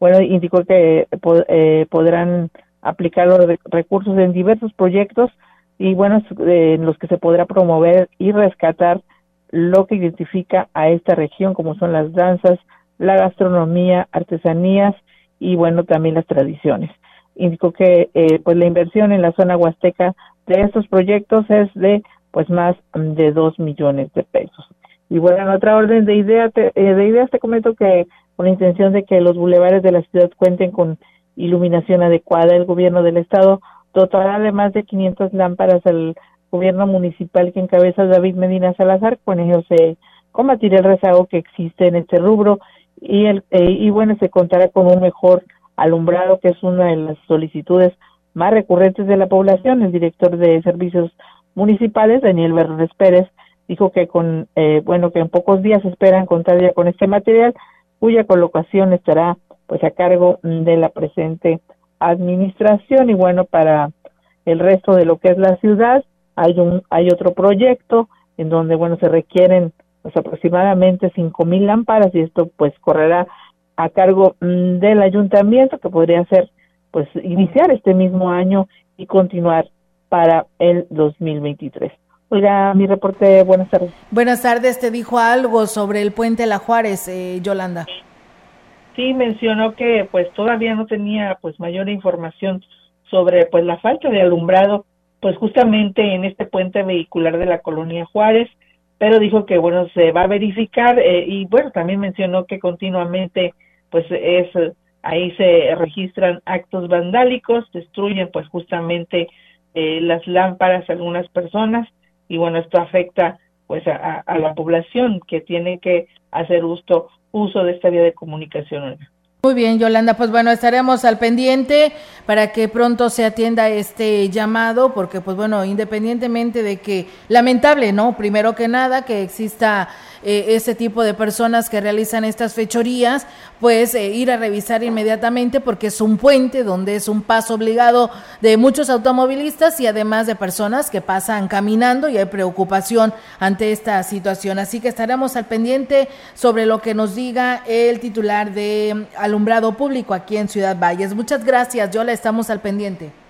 Bueno, indicó que eh, podrán aplicar los recursos en diversos proyectos y bueno, en los que se podrá promover y rescatar lo que identifica a esta región, como son las danzas, la gastronomía, artesanías y bueno, también las tradiciones. Indicó que eh, pues la inversión en la zona huasteca de estos proyectos es de pues más de dos millones de pesos. Y bueno, en otra orden de, idea, eh, de ideas te comento que con la intención de que los bulevares de la ciudad cuenten con iluminación adecuada, el gobierno del estado dotará de más de 500 lámparas al gobierno municipal que encabeza David Medina Salazar, con ello se combatirá el rezago que existe en este rubro y, el, eh, y bueno, se contará con un mejor alumbrado, que es una de las solicitudes más recurrentes de la población. El director de servicios municipales, Daniel Berres Pérez, dijo que con, eh, bueno, que en pocos días esperan contar ya con este material, cuya colocación estará pues a cargo de la presente administración. Y bueno, para el resto de lo que es la ciudad hay un hay otro proyecto en donde bueno se requieren pues aproximadamente cinco mil lámparas y esto pues correrá a cargo mm, del ayuntamiento que podría ser pues iniciar este mismo año y continuar para el 2023. Oiga, mi reporte, buenas tardes. Buenas tardes, te dijo algo sobre el puente La Juárez, eh, Yolanda sí mencionó que pues todavía no tenía pues mayor información sobre pues la falta de alumbrado pues justamente en este puente vehicular de la colonia Juárez pero dijo que bueno se va a verificar eh, y bueno también mencionó que continuamente pues es ahí se registran actos vandálicos destruyen pues justamente eh, las lámparas a algunas personas y bueno esto afecta pues a, la población que tiene que hacer uso uso de esta vía de comunicación. Muy bien, Yolanda, pues bueno, estaremos al pendiente para que pronto se atienda este llamado, porque pues bueno, independientemente de que, lamentable, ¿no? Primero que nada, que exista eh, ese tipo de personas que realizan estas fechorías, pues eh, ir a revisar inmediatamente porque es un puente donde es un paso obligado de muchos automovilistas y además de personas que pasan caminando y hay preocupación ante esta situación. Así que estaremos al pendiente sobre lo que nos diga el titular de alumbrado público aquí en Ciudad Valles. Muchas gracias, Yola, estamos al pendiente.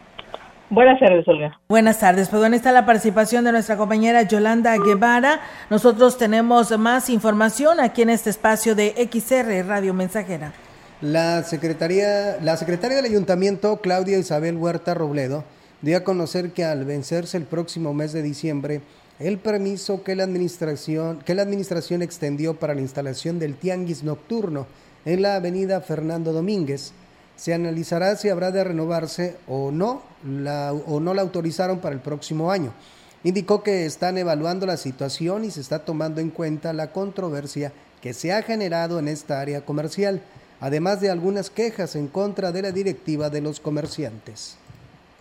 Buenas tardes, Olga. Buenas tardes. Pues bueno, está la participación de nuestra compañera Yolanda Guevara. Nosotros tenemos más información aquí en este espacio de XR Radio Mensajera. La secretaria, la secretaria del Ayuntamiento, Claudia Isabel Huerta Robledo, dio a conocer que al vencerse el próximo mes de diciembre el permiso que la administración, que la administración extendió para la instalación del tianguis nocturno en la avenida Fernando Domínguez, se analizará si habrá de renovarse o no, la, o no la autorizaron para el próximo año. Indicó que están evaluando la situación y se está tomando en cuenta la controversia que se ha generado en esta área comercial, además de algunas quejas en contra de la directiva de los comerciantes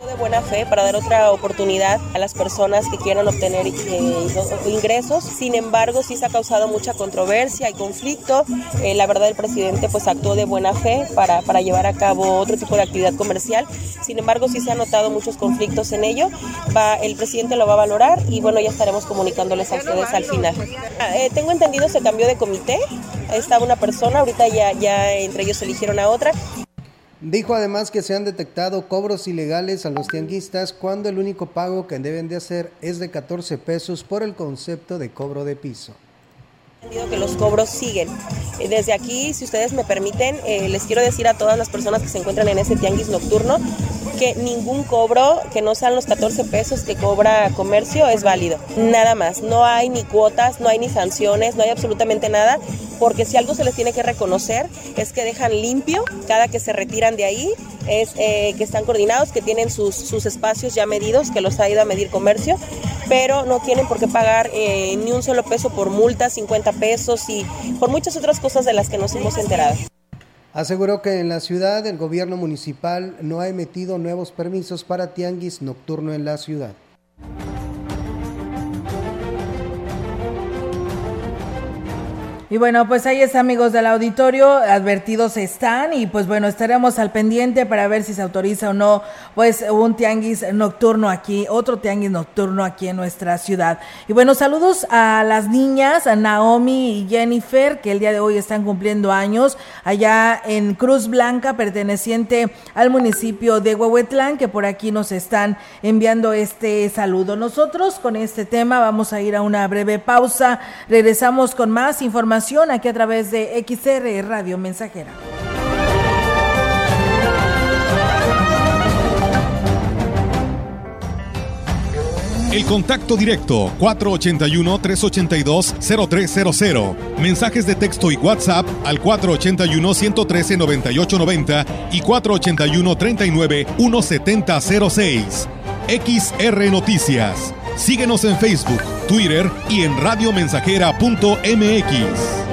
de buena fe para dar otra oportunidad a las personas que quieran obtener eh, ingresos. Sin embargo, sí se ha causado mucha controversia y conflicto. Eh, la verdad, el presidente pues actuó de buena fe para, para llevar a cabo otro tipo de actividad comercial. Sin embargo, sí se han notado muchos conflictos en ello. Va, el presidente lo va a valorar y bueno, ya estaremos comunicándoles a ustedes al final. Ah, eh, tengo entendido se cambió de comité. Estaba una persona, ahorita ya, ya entre ellos eligieron a otra Dijo además que se han detectado cobros ilegales a los tianguistas cuando el único pago que deben de hacer es de 14 pesos por el concepto de cobro de piso que los cobros siguen. Eh, desde aquí, si ustedes me permiten, eh, les quiero decir a todas las personas que se encuentran en ese tianguis nocturno que ningún cobro que no sean los 14 pesos que cobra comercio es válido. Nada más. No hay ni cuotas, no hay ni sanciones, no hay absolutamente nada porque si algo se les tiene que reconocer es que dejan limpio cada que se retiran de ahí, es eh, que están coordinados, que tienen sus, sus, espacios ya medidos, que los ha ido a medir comercio, pero no tienen por qué pagar eh, ni un solo peso por multa, 50 pesos y por muchas otras cosas de las que nos hemos enterado. Aseguró que en la ciudad el gobierno municipal no ha emitido nuevos permisos para tianguis nocturno en la ciudad. Y bueno, pues ahí está, amigos del auditorio, advertidos están y pues bueno, estaremos al pendiente para ver si se autoriza o no pues un tianguis nocturno aquí, otro tianguis nocturno aquí en nuestra ciudad. Y bueno, saludos a las niñas, a Naomi y Jennifer, que el día de hoy están cumpliendo años allá en Cruz Blanca, perteneciente al municipio de Huehuetlán, que por aquí nos están enviando este saludo. Nosotros con este tema vamos a ir a una breve pausa, regresamos con más información aquí a través de XR Radio Mensajera. El contacto directo 481-382-0300. Mensajes de texto y WhatsApp al 481-113-9890 y 481-39-1706. XR Noticias. Síguenos en Facebook, Twitter y en radiomensajera.mx.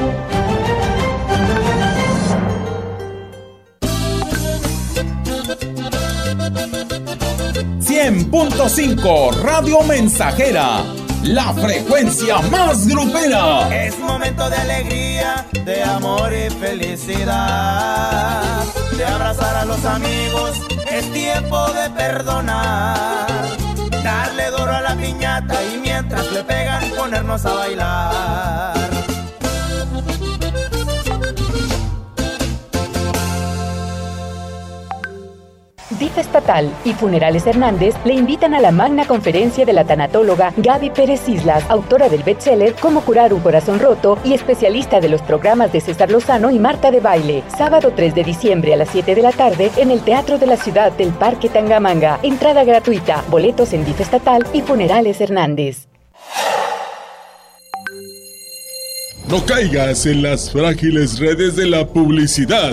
100.5 Radio Mensajera, la frecuencia más grupera. Es momento de alegría, de amor y felicidad, de abrazar a los amigos, es tiempo de perdonar darle duro a la piñata y mientras le pegan ponernos a bailar. DIF Estatal y Funerales Hernández le invitan a la magna conferencia de la tanatóloga Gaby Pérez Islas, autora del bestseller Cómo curar un corazón roto y especialista de los programas de César Lozano y Marta de Baile. Sábado 3 de diciembre a las 7 de la tarde en el Teatro de la Ciudad del Parque Tangamanga. Entrada gratuita, boletos en DIF Estatal y Funerales Hernández. No caigas en las frágiles redes de la publicidad.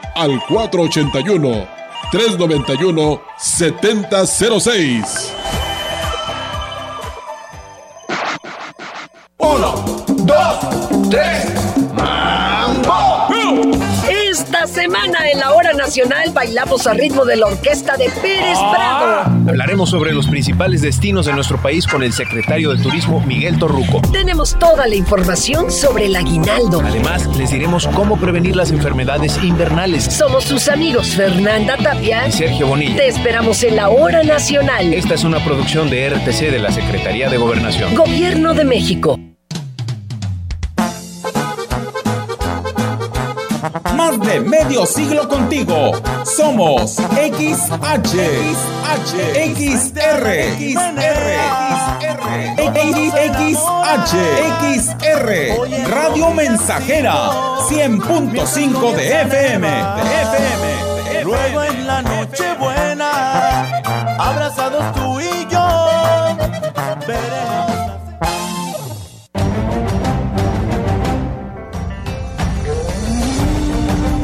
al 481-391-7006. Uno, dos, tres, mambo. Esta semana en la hora nacional bailamos a ritmo de la orquesta de Pérez Ah. Prado. Hablaremos sobre los principales destinos de nuestro país con el secretario de Turismo Miguel Torruco. Tenemos toda la información sobre el aguinaldo. Además, les diremos cómo prevenir las enfermedades invernales. Somos sus amigos Fernanda Tapia Y Sergio Bonilla. Te esperamos en la hora nacional. Esta es una producción de RTC de la Secretaría de Gobernación. Gobierno de México. Medio siglo contigo. Somos XH, XH, XR, XR, XH, XR, Radio Mensajera, 100.5 de FM, de FM. Luego en la noche buena, abrazados tú y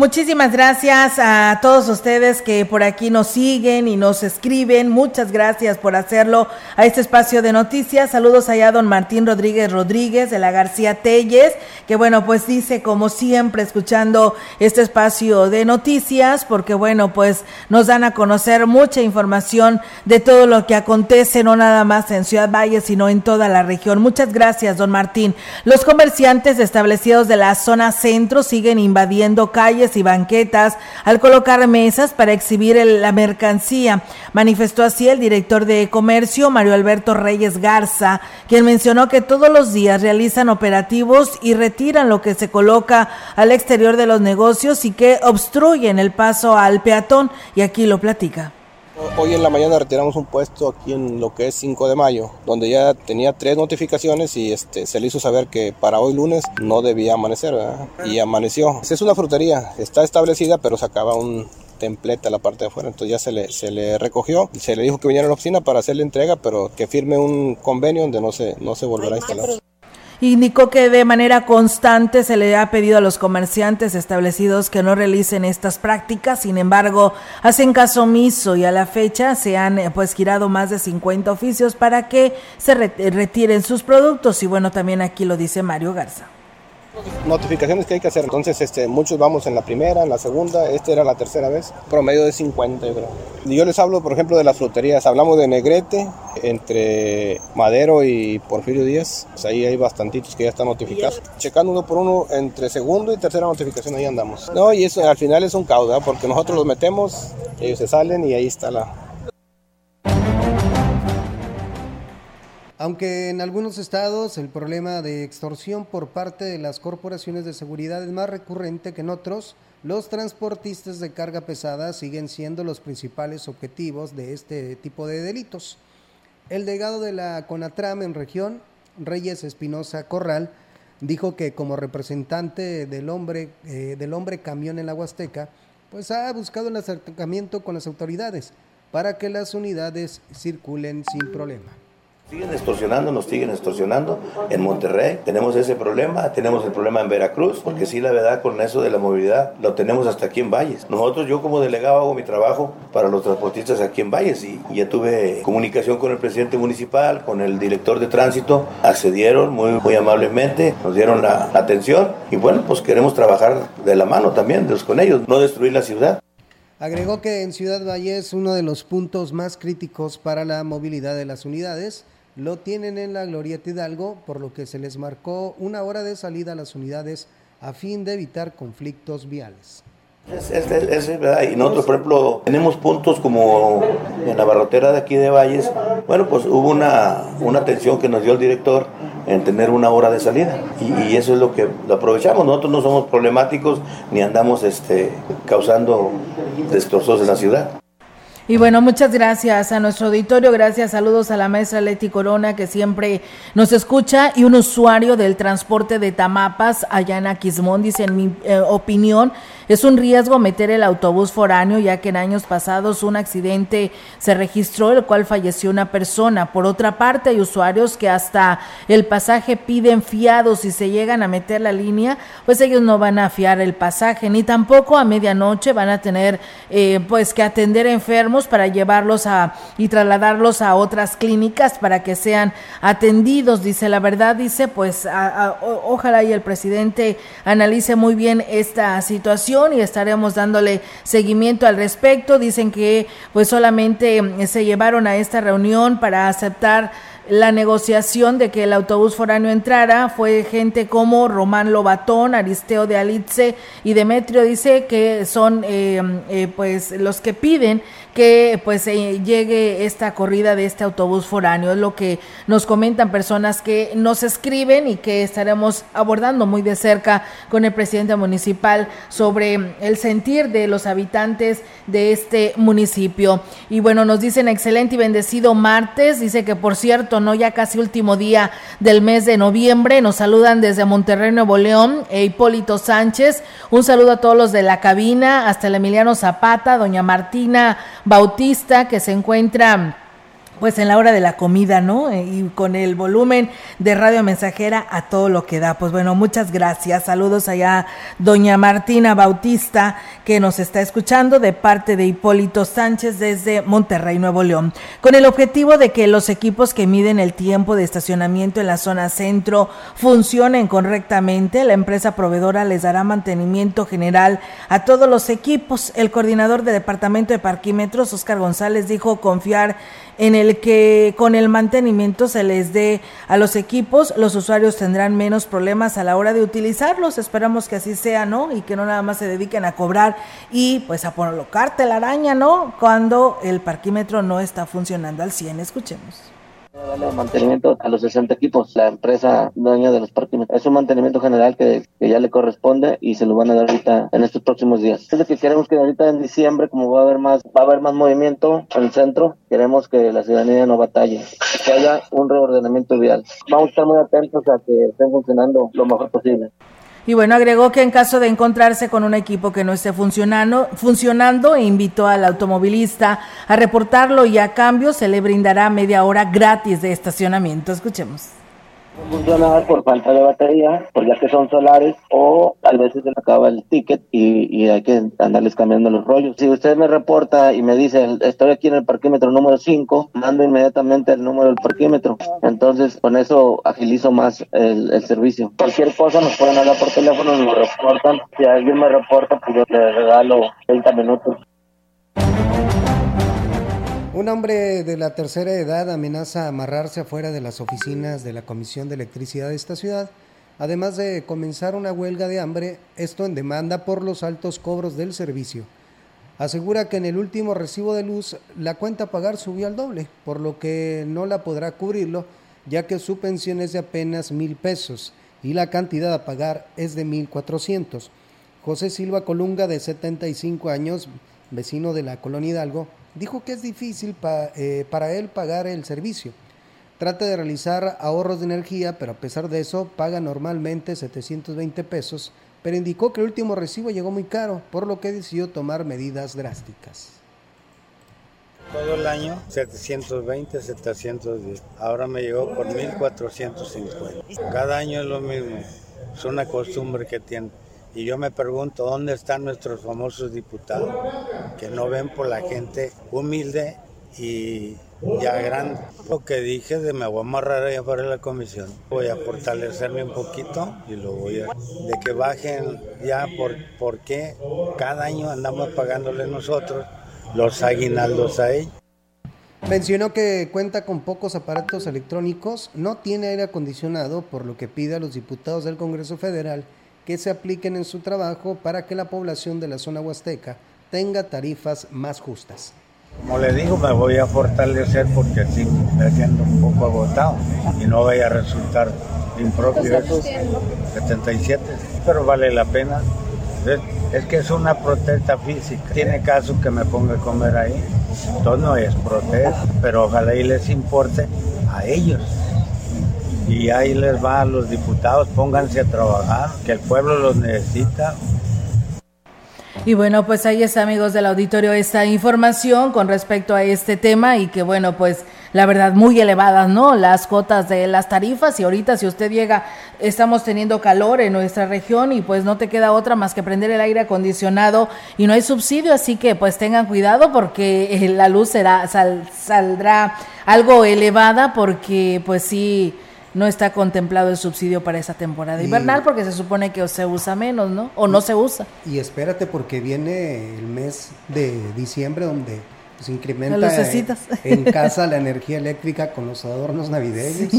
Muchísimas gracias a todos ustedes que por aquí nos siguen y nos escriben. Muchas gracias por hacerlo a este espacio de noticias. Saludos allá a don Martín Rodríguez Rodríguez de la García Telles, que bueno, pues dice como siempre escuchando este espacio de noticias, porque bueno, pues nos dan a conocer mucha información de todo lo que acontece, no nada más en Ciudad Valle, sino en toda la región. Muchas gracias, don Martín. Los comerciantes establecidos de la zona centro siguen invadiendo calles y banquetas al colocar mesas para exhibir la mercancía. Manifestó así el director de comercio, Mario Alberto Reyes Garza, quien mencionó que todos los días realizan operativos y retiran lo que se coloca al exterior de los negocios y que obstruyen el paso al peatón. Y aquí lo platica. Hoy en la mañana retiramos un puesto aquí en lo que es 5 de mayo, donde ya tenía tres notificaciones y este, se le hizo saber que para hoy lunes no debía amanecer, ¿verdad? Y amaneció. Es una frutería, está establecida, pero sacaba un templete a la parte de afuera, entonces ya se le, se le recogió y se le dijo que viniera a la oficina para hacer la entrega, pero que firme un convenio donde no se, no se volverá a instalar. Indicó que de manera constante se le ha pedido a los comerciantes establecidos que no realicen estas prácticas, sin embargo, hacen caso omiso y a la fecha se han eh, pues girado más de 50 oficios para que se re- retiren sus productos y bueno, también aquí lo dice Mario Garza. Notificaciones que hay que hacer, entonces este, muchos vamos en la primera, en la segunda, esta era la tercera vez, promedio de 50 yo creo. Y yo les hablo, por ejemplo, de las fruterías, hablamos de Negrete, entre Madero y Porfirio Díaz, pues ahí hay bastantitos que ya están notificados. Checando uno por uno, entre segundo y tercera notificación ahí andamos. No, y eso al final es un caos, ¿verdad? porque nosotros los metemos, ellos se salen y ahí está la, Aunque en algunos estados el problema de extorsión por parte de las corporaciones de seguridad es más recurrente que en otros, los transportistas de carga pesada siguen siendo los principales objetivos de este tipo de delitos. El delegado de la CONATRAM en región, Reyes Espinosa Corral, dijo que como representante del hombre, eh, del hombre camión en la Huasteca, pues ha buscado el acercamiento con las autoridades para que las unidades circulen sin problema. Siguen extorsionando, nos siguen extorsionando. En Monterrey tenemos ese problema, tenemos el problema en Veracruz, porque sí, la verdad, con eso de la movilidad lo tenemos hasta aquí en Valles. Nosotros, yo como delegado hago mi trabajo para los transportistas aquí en Valles y ya tuve comunicación con el presidente municipal, con el director de tránsito, accedieron muy, muy amablemente, nos dieron la, atención y bueno, pues queremos trabajar de la mano también pues, con ellos, no destruir la ciudad. Agregó que en Ciudad Valles uno de los puntos más críticos para la movilidad de las unidades lo tienen en la Glorieta Hidalgo, por lo que se les marcó una hora de salida a las unidades a fin de evitar conflictos viales. Es, es- verdad. Y nosotros, por ejemplo, tenemos puntos como en la barrotera de aquí de Valles. Bueno, pues hubo una, una atención que nos dio el director en tener una hora de salida. Y, y eso es lo que lo aprovechamos. Nosotros no somos problemáticos ni andamos este, causando destrozos en la ciudad. Y bueno, muchas gracias a nuestro auditorio, gracias, saludos a la maestra Leti Corona que siempre nos escucha y un usuario del transporte de Tamapas allá en Aquismón dice en mi eh, opinión es un riesgo meter el autobús foráneo ya que en años pasados un accidente se registró el cual falleció una persona. Por otra parte hay usuarios que hasta el pasaje piden fiados y se llegan a meter la línea pues ellos no van a fiar el pasaje ni tampoco a medianoche van a tener eh, pues que atender enfermos para llevarlos a y trasladarlos a otras clínicas para que sean atendidos. Dice la verdad, dice pues ojalá y el presidente analice muy bien esta situación y estaremos dándole seguimiento al respecto. Dicen que pues solamente eh, se llevaron a esta reunión para aceptar la negociación de que el autobús foráneo entrara fue gente como Román Lobatón, Aristeo de Alitze y Demetrio dice que son eh, eh, pues los que piden que pues llegue esta corrida de este autobús foráneo. Es lo que nos comentan personas que nos escriben y que estaremos abordando muy de cerca con el presidente municipal sobre el sentir de los habitantes de este municipio. Y bueno, nos dicen excelente y bendecido martes. Dice que por cierto, no ya casi último día del mes de noviembre. Nos saludan desde Monterrey, Nuevo León, e Hipólito Sánchez. Un saludo a todos los de la cabina, hasta el Emiliano Zapata, doña Martina Bautista, que se encuentra pues en la hora de la comida, ¿no? Eh, y con el volumen de radio mensajera a todo lo que da. Pues bueno, muchas gracias. Saludos allá, doña Martina Bautista, que nos está escuchando de parte de Hipólito Sánchez desde Monterrey, Nuevo León. Con el objetivo de que los equipos que miden el tiempo de estacionamiento en la zona centro funcionen correctamente, la empresa proveedora les dará mantenimiento general a todos los equipos. El coordinador de Departamento de Parquímetros, Oscar González, dijo confiar en el que con el mantenimiento se les dé a los equipos, los usuarios tendrán menos problemas a la hora de utilizarlos. Esperamos que así sea, ¿no? Y que no nada más se dediquen a cobrar y pues a colocar la araña, ¿no? Cuando el parquímetro no está funcionando al 100. Escuchemos darle mantenimiento a los 60 equipos, la empresa dueña de los parquímetros. Es un mantenimiento general que, que, ya le corresponde y se lo van a dar ahorita en estos próximos días. Es lo que queremos que ahorita en diciembre, como va a haber más, va a haber más movimiento en el centro, queremos que la ciudadanía no batalle, que haya un reordenamiento vial. Vamos a estar muy atentos a que estén funcionando lo mejor posible. Y bueno, agregó que en caso de encontrarse con un equipo que no esté funcionando, funcionando, invitó al automovilista a reportarlo y a cambio se le brindará media hora gratis de estacionamiento. Escuchemos funcionar por falta de batería, por ya que son solares, o a veces se le acaba el ticket y, hay que andarles cambiando los rollos. Si usted me reporta y me dice, estoy aquí en el parquímetro número 5, mando inmediatamente el número del parquímetro. Entonces, con eso agilizo más el, el servicio. Cualquier cosa nos pueden hablar por teléfono, nos reportan. Si alguien me reporta, pues yo le regalo 30 minutos. Un hombre de la tercera edad amenaza amarrarse afuera de las oficinas de la Comisión de Electricidad de esta ciudad, además de comenzar una huelga de hambre, esto en demanda por los altos cobros del servicio. Asegura que en el último recibo de luz la cuenta a pagar subió al doble, por lo que no la podrá cubrirlo, ya que su pensión es de apenas mil pesos y la cantidad a pagar es de mil cuatrocientos. José Silva Colunga, de 75 años, vecino de la colonia Hidalgo, dijo que es difícil eh, para él pagar el servicio. Trata de realizar ahorros de energía, pero a pesar de eso paga normalmente 720 pesos, pero indicó que el último recibo llegó muy caro, por lo que decidió tomar medidas drásticas. Todo el año 720, 710. Ahora me llegó por 1450. Cada año es lo mismo. Es una costumbre que tiene. Y yo me pregunto, ¿dónde están nuestros famosos diputados? Que no ven por la gente humilde y ya grande. Lo que dije de me voy a amarrar allá para la comisión. Voy a fortalecerme un poquito y lo voy a... De que bajen ya por, porque cada año andamos pagándole nosotros los aguinaldos a ellos. Mencionó que cuenta con pocos aparatos electrónicos, no tiene aire acondicionado, por lo que pide a los diputados del Congreso Federal que se apliquen en su trabajo para que la población de la zona huasteca tenga tarifas más justas. Como le digo, me voy a fortalecer porque sí, me estoy un poco agotado y no vaya a resultar impropio eso. 77, pero vale la pena. Es, que es una protesta física. Tiene caso que me ponga a comer ahí. Entonces no es protesta, pero ojalá y les importe a ellos y ahí les va a los diputados, pónganse a trabajar, que el pueblo los necesita. Y bueno, pues ahí está, amigos del auditorio, esta información con respecto a este tema y que bueno, pues la verdad muy elevadas, ¿no? Las cotas de las tarifas y ahorita si usted llega, estamos teniendo calor en nuestra región y pues no te queda otra más que prender el aire acondicionado y no hay subsidio, así que pues tengan cuidado porque eh, la luz será, saldrá algo elevada porque pues sí no está contemplado el subsidio para esa temporada invernal porque se supone que se usa menos, ¿no? O no se usa. Y espérate porque viene el mes de diciembre donde pues incrementa en casa la energía eléctrica con los adornos navideños.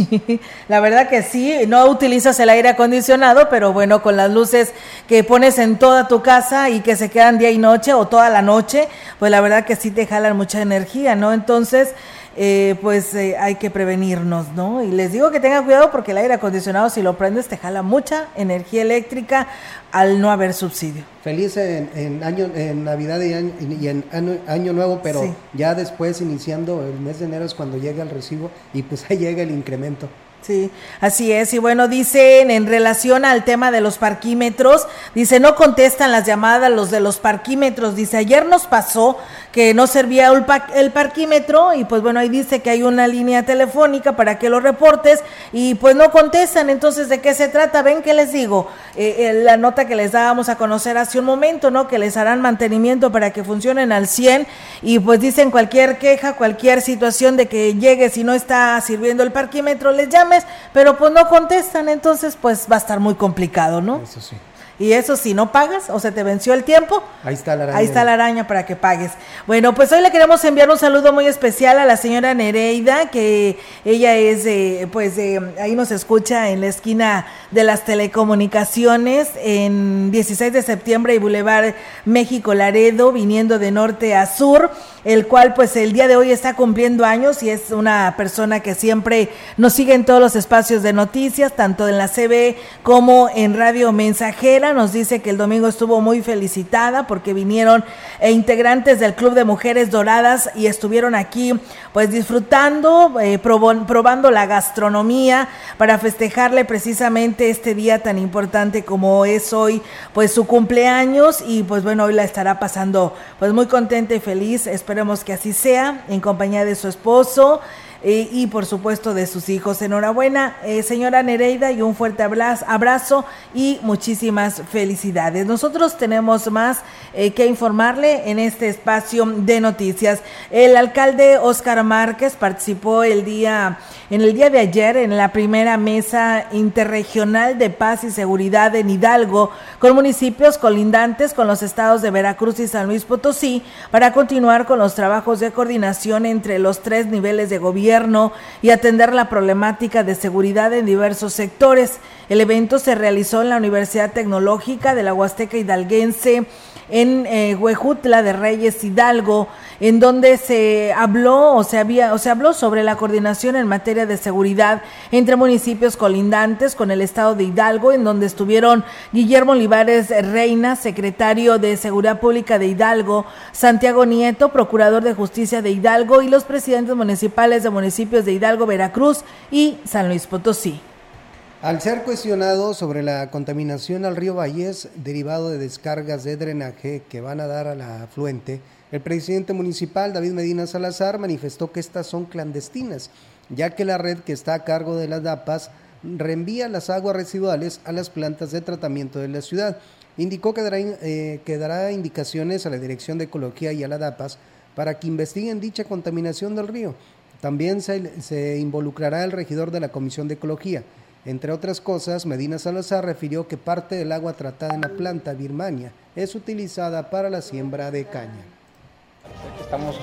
la verdad que sí, no utilizas el aire acondicionado, pero bueno, con las luces que pones en toda tu casa y que se quedan día y noche o toda la noche, pues la verdad que sí te jalan mucha energía, ¿no? Entonces, eh, pues eh, hay que prevenirnos, ¿no? Y les digo que tengan cuidado porque el aire acondicionado si lo prendes te jala mucha energía eléctrica al no haber subsidio. Feliz en, año, en Navidad y, en año, Nuevo, pero ya después iniciando el mes de enero es cuando llega el recibo y pues ahí llega el incremento. Sí, así es. Y bueno, dicen en relación al tema de los parquímetros, dice, no contestan las llamadas los de los parquímetros. Dice, ayer nos pasó que no servía el, parquímetro y pues bueno, ahí dice que hay una línea telefónica para que lo reportes y pues no contestan. Entonces, ¿de qué se trata? Ven que les digo, eh, eh, la nota que les dábamos a conocer hace un momento, ¿no? Que les harán mantenimiento para que funcionen al 100 y pues dicen cualquier queja, cualquier situación de que llegue si no está sirviendo el parquímetro, les llames, pero pues no contestan, entonces pues va a estar muy complicado, ¿no? Eso sí. Y eso si no pagas o se te venció el tiempo, ahí está la araña. Ahí está la araña para que pagues. Bueno, pues hoy le queremos enviar un saludo muy especial a la señora Nereida, que ella es, eh, pues ahí nos escucha en la esquina de las telecomunicaciones en 16 de septiembre y Boulevard México Laredo, viniendo de norte a sur el cual pues el día de hoy está cumpliendo años y es una persona que siempre nos sigue en todos los espacios de noticias, tanto en la CB como en Radio Mensajera. Nos dice que el domingo estuvo muy felicitada porque vinieron e integrantes del Club de Mujeres Doradas y estuvieron aquí pues disfrutando, eh, probando la gastronomía para festejarle precisamente este día tan importante como es hoy pues su cumpleaños y pues bueno, hoy la estará pasando pues muy contenta y feliz. Esperemos que así sea, en compañía de su esposo eh, y por supuesto de sus hijos. Enhorabuena, eh, señora Nereida, y un fuerte abrazo y muchísimas felicidades. Nosotros tenemos más eh, que informarle en este espacio de noticias. El alcalde Óscar Márquez participó el día, en el día de ayer en la primera mesa interregional de paz y seguridad en Hidalgo con municipios colindantes con los estados de Veracruz y San Luis Potosí para continuar con los trabajos de coordinación entre los tres niveles de gobierno y atender la problemática de seguridad en diversos sectores. El evento se realizó en la Universidad Tecnológica de la Huasteca Hidalguense en eh, Huejutla de Reyes Hidalgo, en donde se habló o se había o se habló sobre la coordinación en materia de seguridad entre municipios colindantes con el estado de Hidalgo, en donde estuvieron Guillermo Olivares Reina, secretario de Seguridad Pública de Hidalgo, Santiago Nieto, procurador de Justicia de Hidalgo y los presidentes municipales de municipios de Hidalgo, Veracruz y San Luis Potosí. Al ser cuestionado sobre la contaminación al río Valles derivado de descargas de drenaje que van a dar a la afluente, el presidente municipal David Medina Salazar manifestó que estas son clandestinas, ya que la red que está a cargo de las DAPAS reenvía las aguas residuales a las plantas de tratamiento de la ciudad. Indicó que dará, eh, que dará indicaciones a la Dirección de Ecología y a la DAPAS para que investiguen dicha contaminación del río. También se, se involucrará el regidor de la Comisión de Ecología. Entre otras cosas, Medina Salazar refirió que parte del agua tratada en la planta Birmania es utilizada para la siembra de caña. Estamos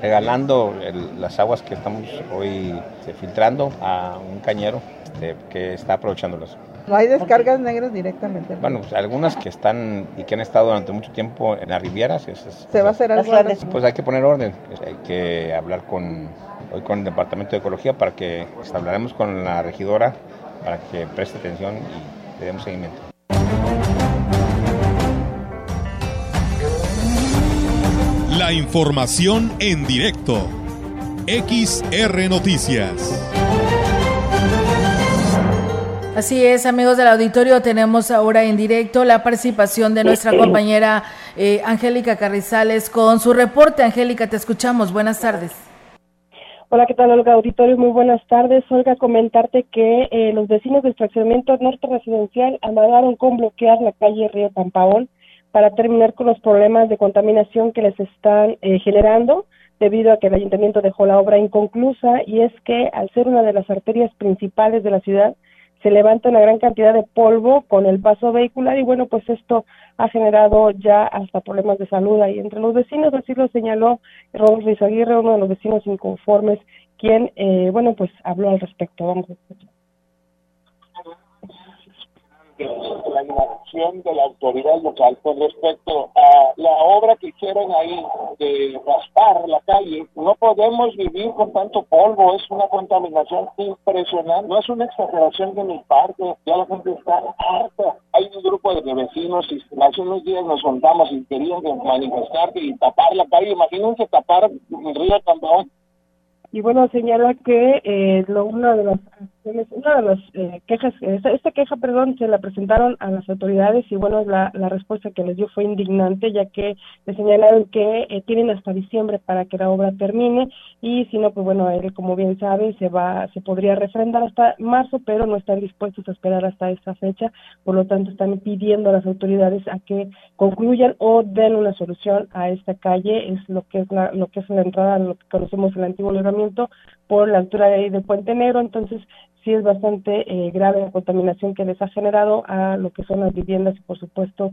regalando las aguas que estamos hoy este, filtrando a un cañero este, que está aprovechándolas. ¿No hay descargas negras directamente? Bueno, pues, algunas que están y que han estado durante mucho tiempo en las rivieras. ¿Se va a hacer algo? Pues hay que poner orden, hay que hablar con, hoy con el Departamento de Ecología para que pues, hablaremos con la regidora para que preste atención y le demos seguimiento. La información en directo. XR Noticias. Así es, amigos del auditorio, tenemos ahora en directo la participación de nuestra compañera eh, Angélica Carrizales con su reporte. Angélica, te escuchamos. Buenas tardes. Hola, ¿qué tal, Olga Auditorio? Muy buenas tardes. Olga, comentarte que eh, los vecinos del fraccionamiento norte residencial amagaron con bloquear la calle Río Pampaón para terminar con los problemas de contaminación que les están eh, generando debido a que el ayuntamiento dejó la obra inconclusa y es que al ser una de las arterias principales de la ciudad se levanta una gran cantidad de polvo con el paso vehicular y bueno, pues esto ha generado ya hasta problemas de salud ahí entre los vecinos, así lo señaló Rodolfo Aguirre, uno de los vecinos inconformes, quien, eh, bueno, pues habló al respecto. Vamos la inacción de la autoridad local con respecto a la obra que hicieron ahí de raspar la calle. No podemos vivir con tanto polvo, es una contaminación impresionante. No es una exageración de mi parte, ya la gente está harta. Hay un grupo de vecinos y hace unos días nos juntamos y querían manifestar y tapar la calle. Imagínense tapar el río Cambaón y bueno señala que eh, lo, una de las una de las eh, quejas esta, queja perdón se la presentaron a las autoridades y bueno la, la respuesta que les dio fue indignante ya que le señalaron que eh, tienen hasta diciembre para que la obra termine y si no pues bueno él como bien sabe se va se podría refrendar hasta marzo pero no están dispuestos a esperar hasta esa fecha. Por lo tanto están pidiendo a las autoridades a que concluyan o den una solución a esta calle. Es lo que es la, lo que es la entrada lo que conocemos el antiguo libramiento por la altura de, de Puente Negro, entonces sí es bastante eh, grave la contaminación que les ha generado a lo que son las viviendas y por supuesto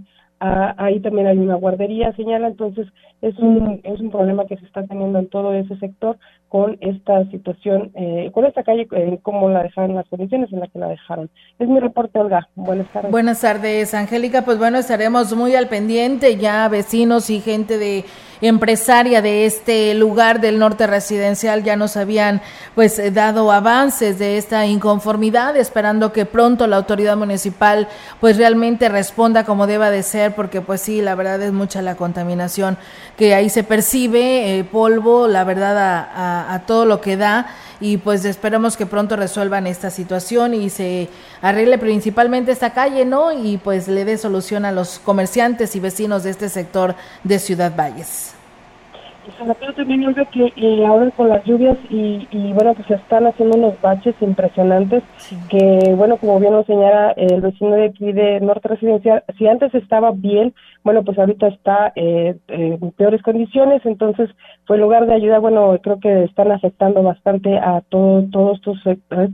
ahí también hay una guardería, señala, entonces es un, es un problema que se está teniendo en todo ese sector con esta situación, eh, con esta calle, eh, cómo la dejaron, las condiciones en las que la dejaron. Es mi reporte, Olga. Buenas tardes. Buenas tardes, Angélica. Pues bueno, estaremos muy al pendiente, ya vecinos y gente de empresaria de este lugar del norte residencial ya nos habían pues dado avances de esta inconformidad, esperando que pronto la autoridad municipal pues realmente responda como deba de ser, porque pues sí, la verdad es mucha la contaminación que ahí se percibe, eh, polvo, la verdad a, a todo lo que da y pues esperamos que pronto resuelvan esta situación y se arregle principalmente esta calle, ¿no? Y pues le dé solución a los comerciantes y vecinos de este sector de Ciudad Valles. Pero también veo que eh, ahora con las lluvias y, y, bueno, pues se están haciendo unos baches impresionantes que, bueno, como bien lo señala el vecino de aquí de Norte Residencial, si antes estaba bien, bueno, pues ahorita está eh, en peores condiciones, entonces, fue en lugar de ayuda, bueno, creo que están afectando bastante a todo, todo, estos,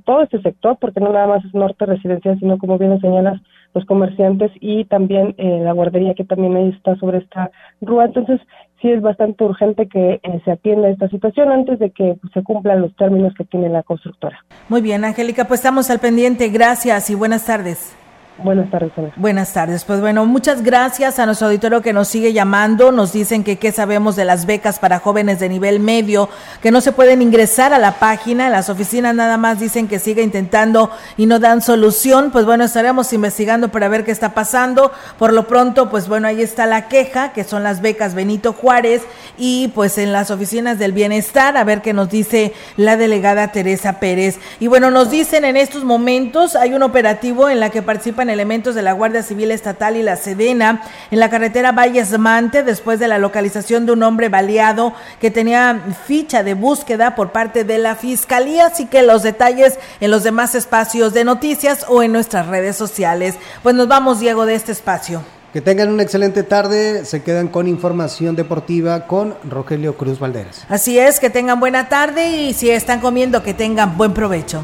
todo este sector, porque no nada más es Norte Residencial, sino como bien lo señalas, los comerciantes y también eh, la guardería que también está sobre esta rúa. Entonces, sí es bastante urgente que eh, se atienda esta situación antes de que se cumplan los términos que tiene la constructora. Muy bien, Angélica, pues estamos al pendiente. Gracias y buenas tardes. Buenas tardes. Buenas tardes. Pues bueno, muchas gracias a nuestro auditorio que nos sigue llamando. Nos dicen que qué sabemos de las becas para jóvenes de nivel medio, que no se pueden ingresar a la página. Las oficinas nada más dicen que sigue intentando y no dan solución. Pues bueno, estaremos investigando para ver qué está pasando. Por lo pronto, pues bueno, ahí está la queja, que son las becas Benito Juárez y pues en las oficinas del bienestar, a ver qué nos dice la delegada Teresa Pérez. Y bueno, nos dicen en estos momentos hay un operativo en la que participan elementos de la Guardia Civil Estatal y la Sedena en la carretera Valles Mante después de la localización de un hombre baleado que tenía ficha de búsqueda por parte de la Fiscalía. Así que los detalles en los demás espacios de noticias o en nuestras redes sociales. Pues nos vamos, Diego, de este espacio. Que tengan una excelente tarde. Se quedan con información deportiva con Rogelio Cruz Valderas. Así es, que tengan buena tarde y si están comiendo, que tengan buen provecho.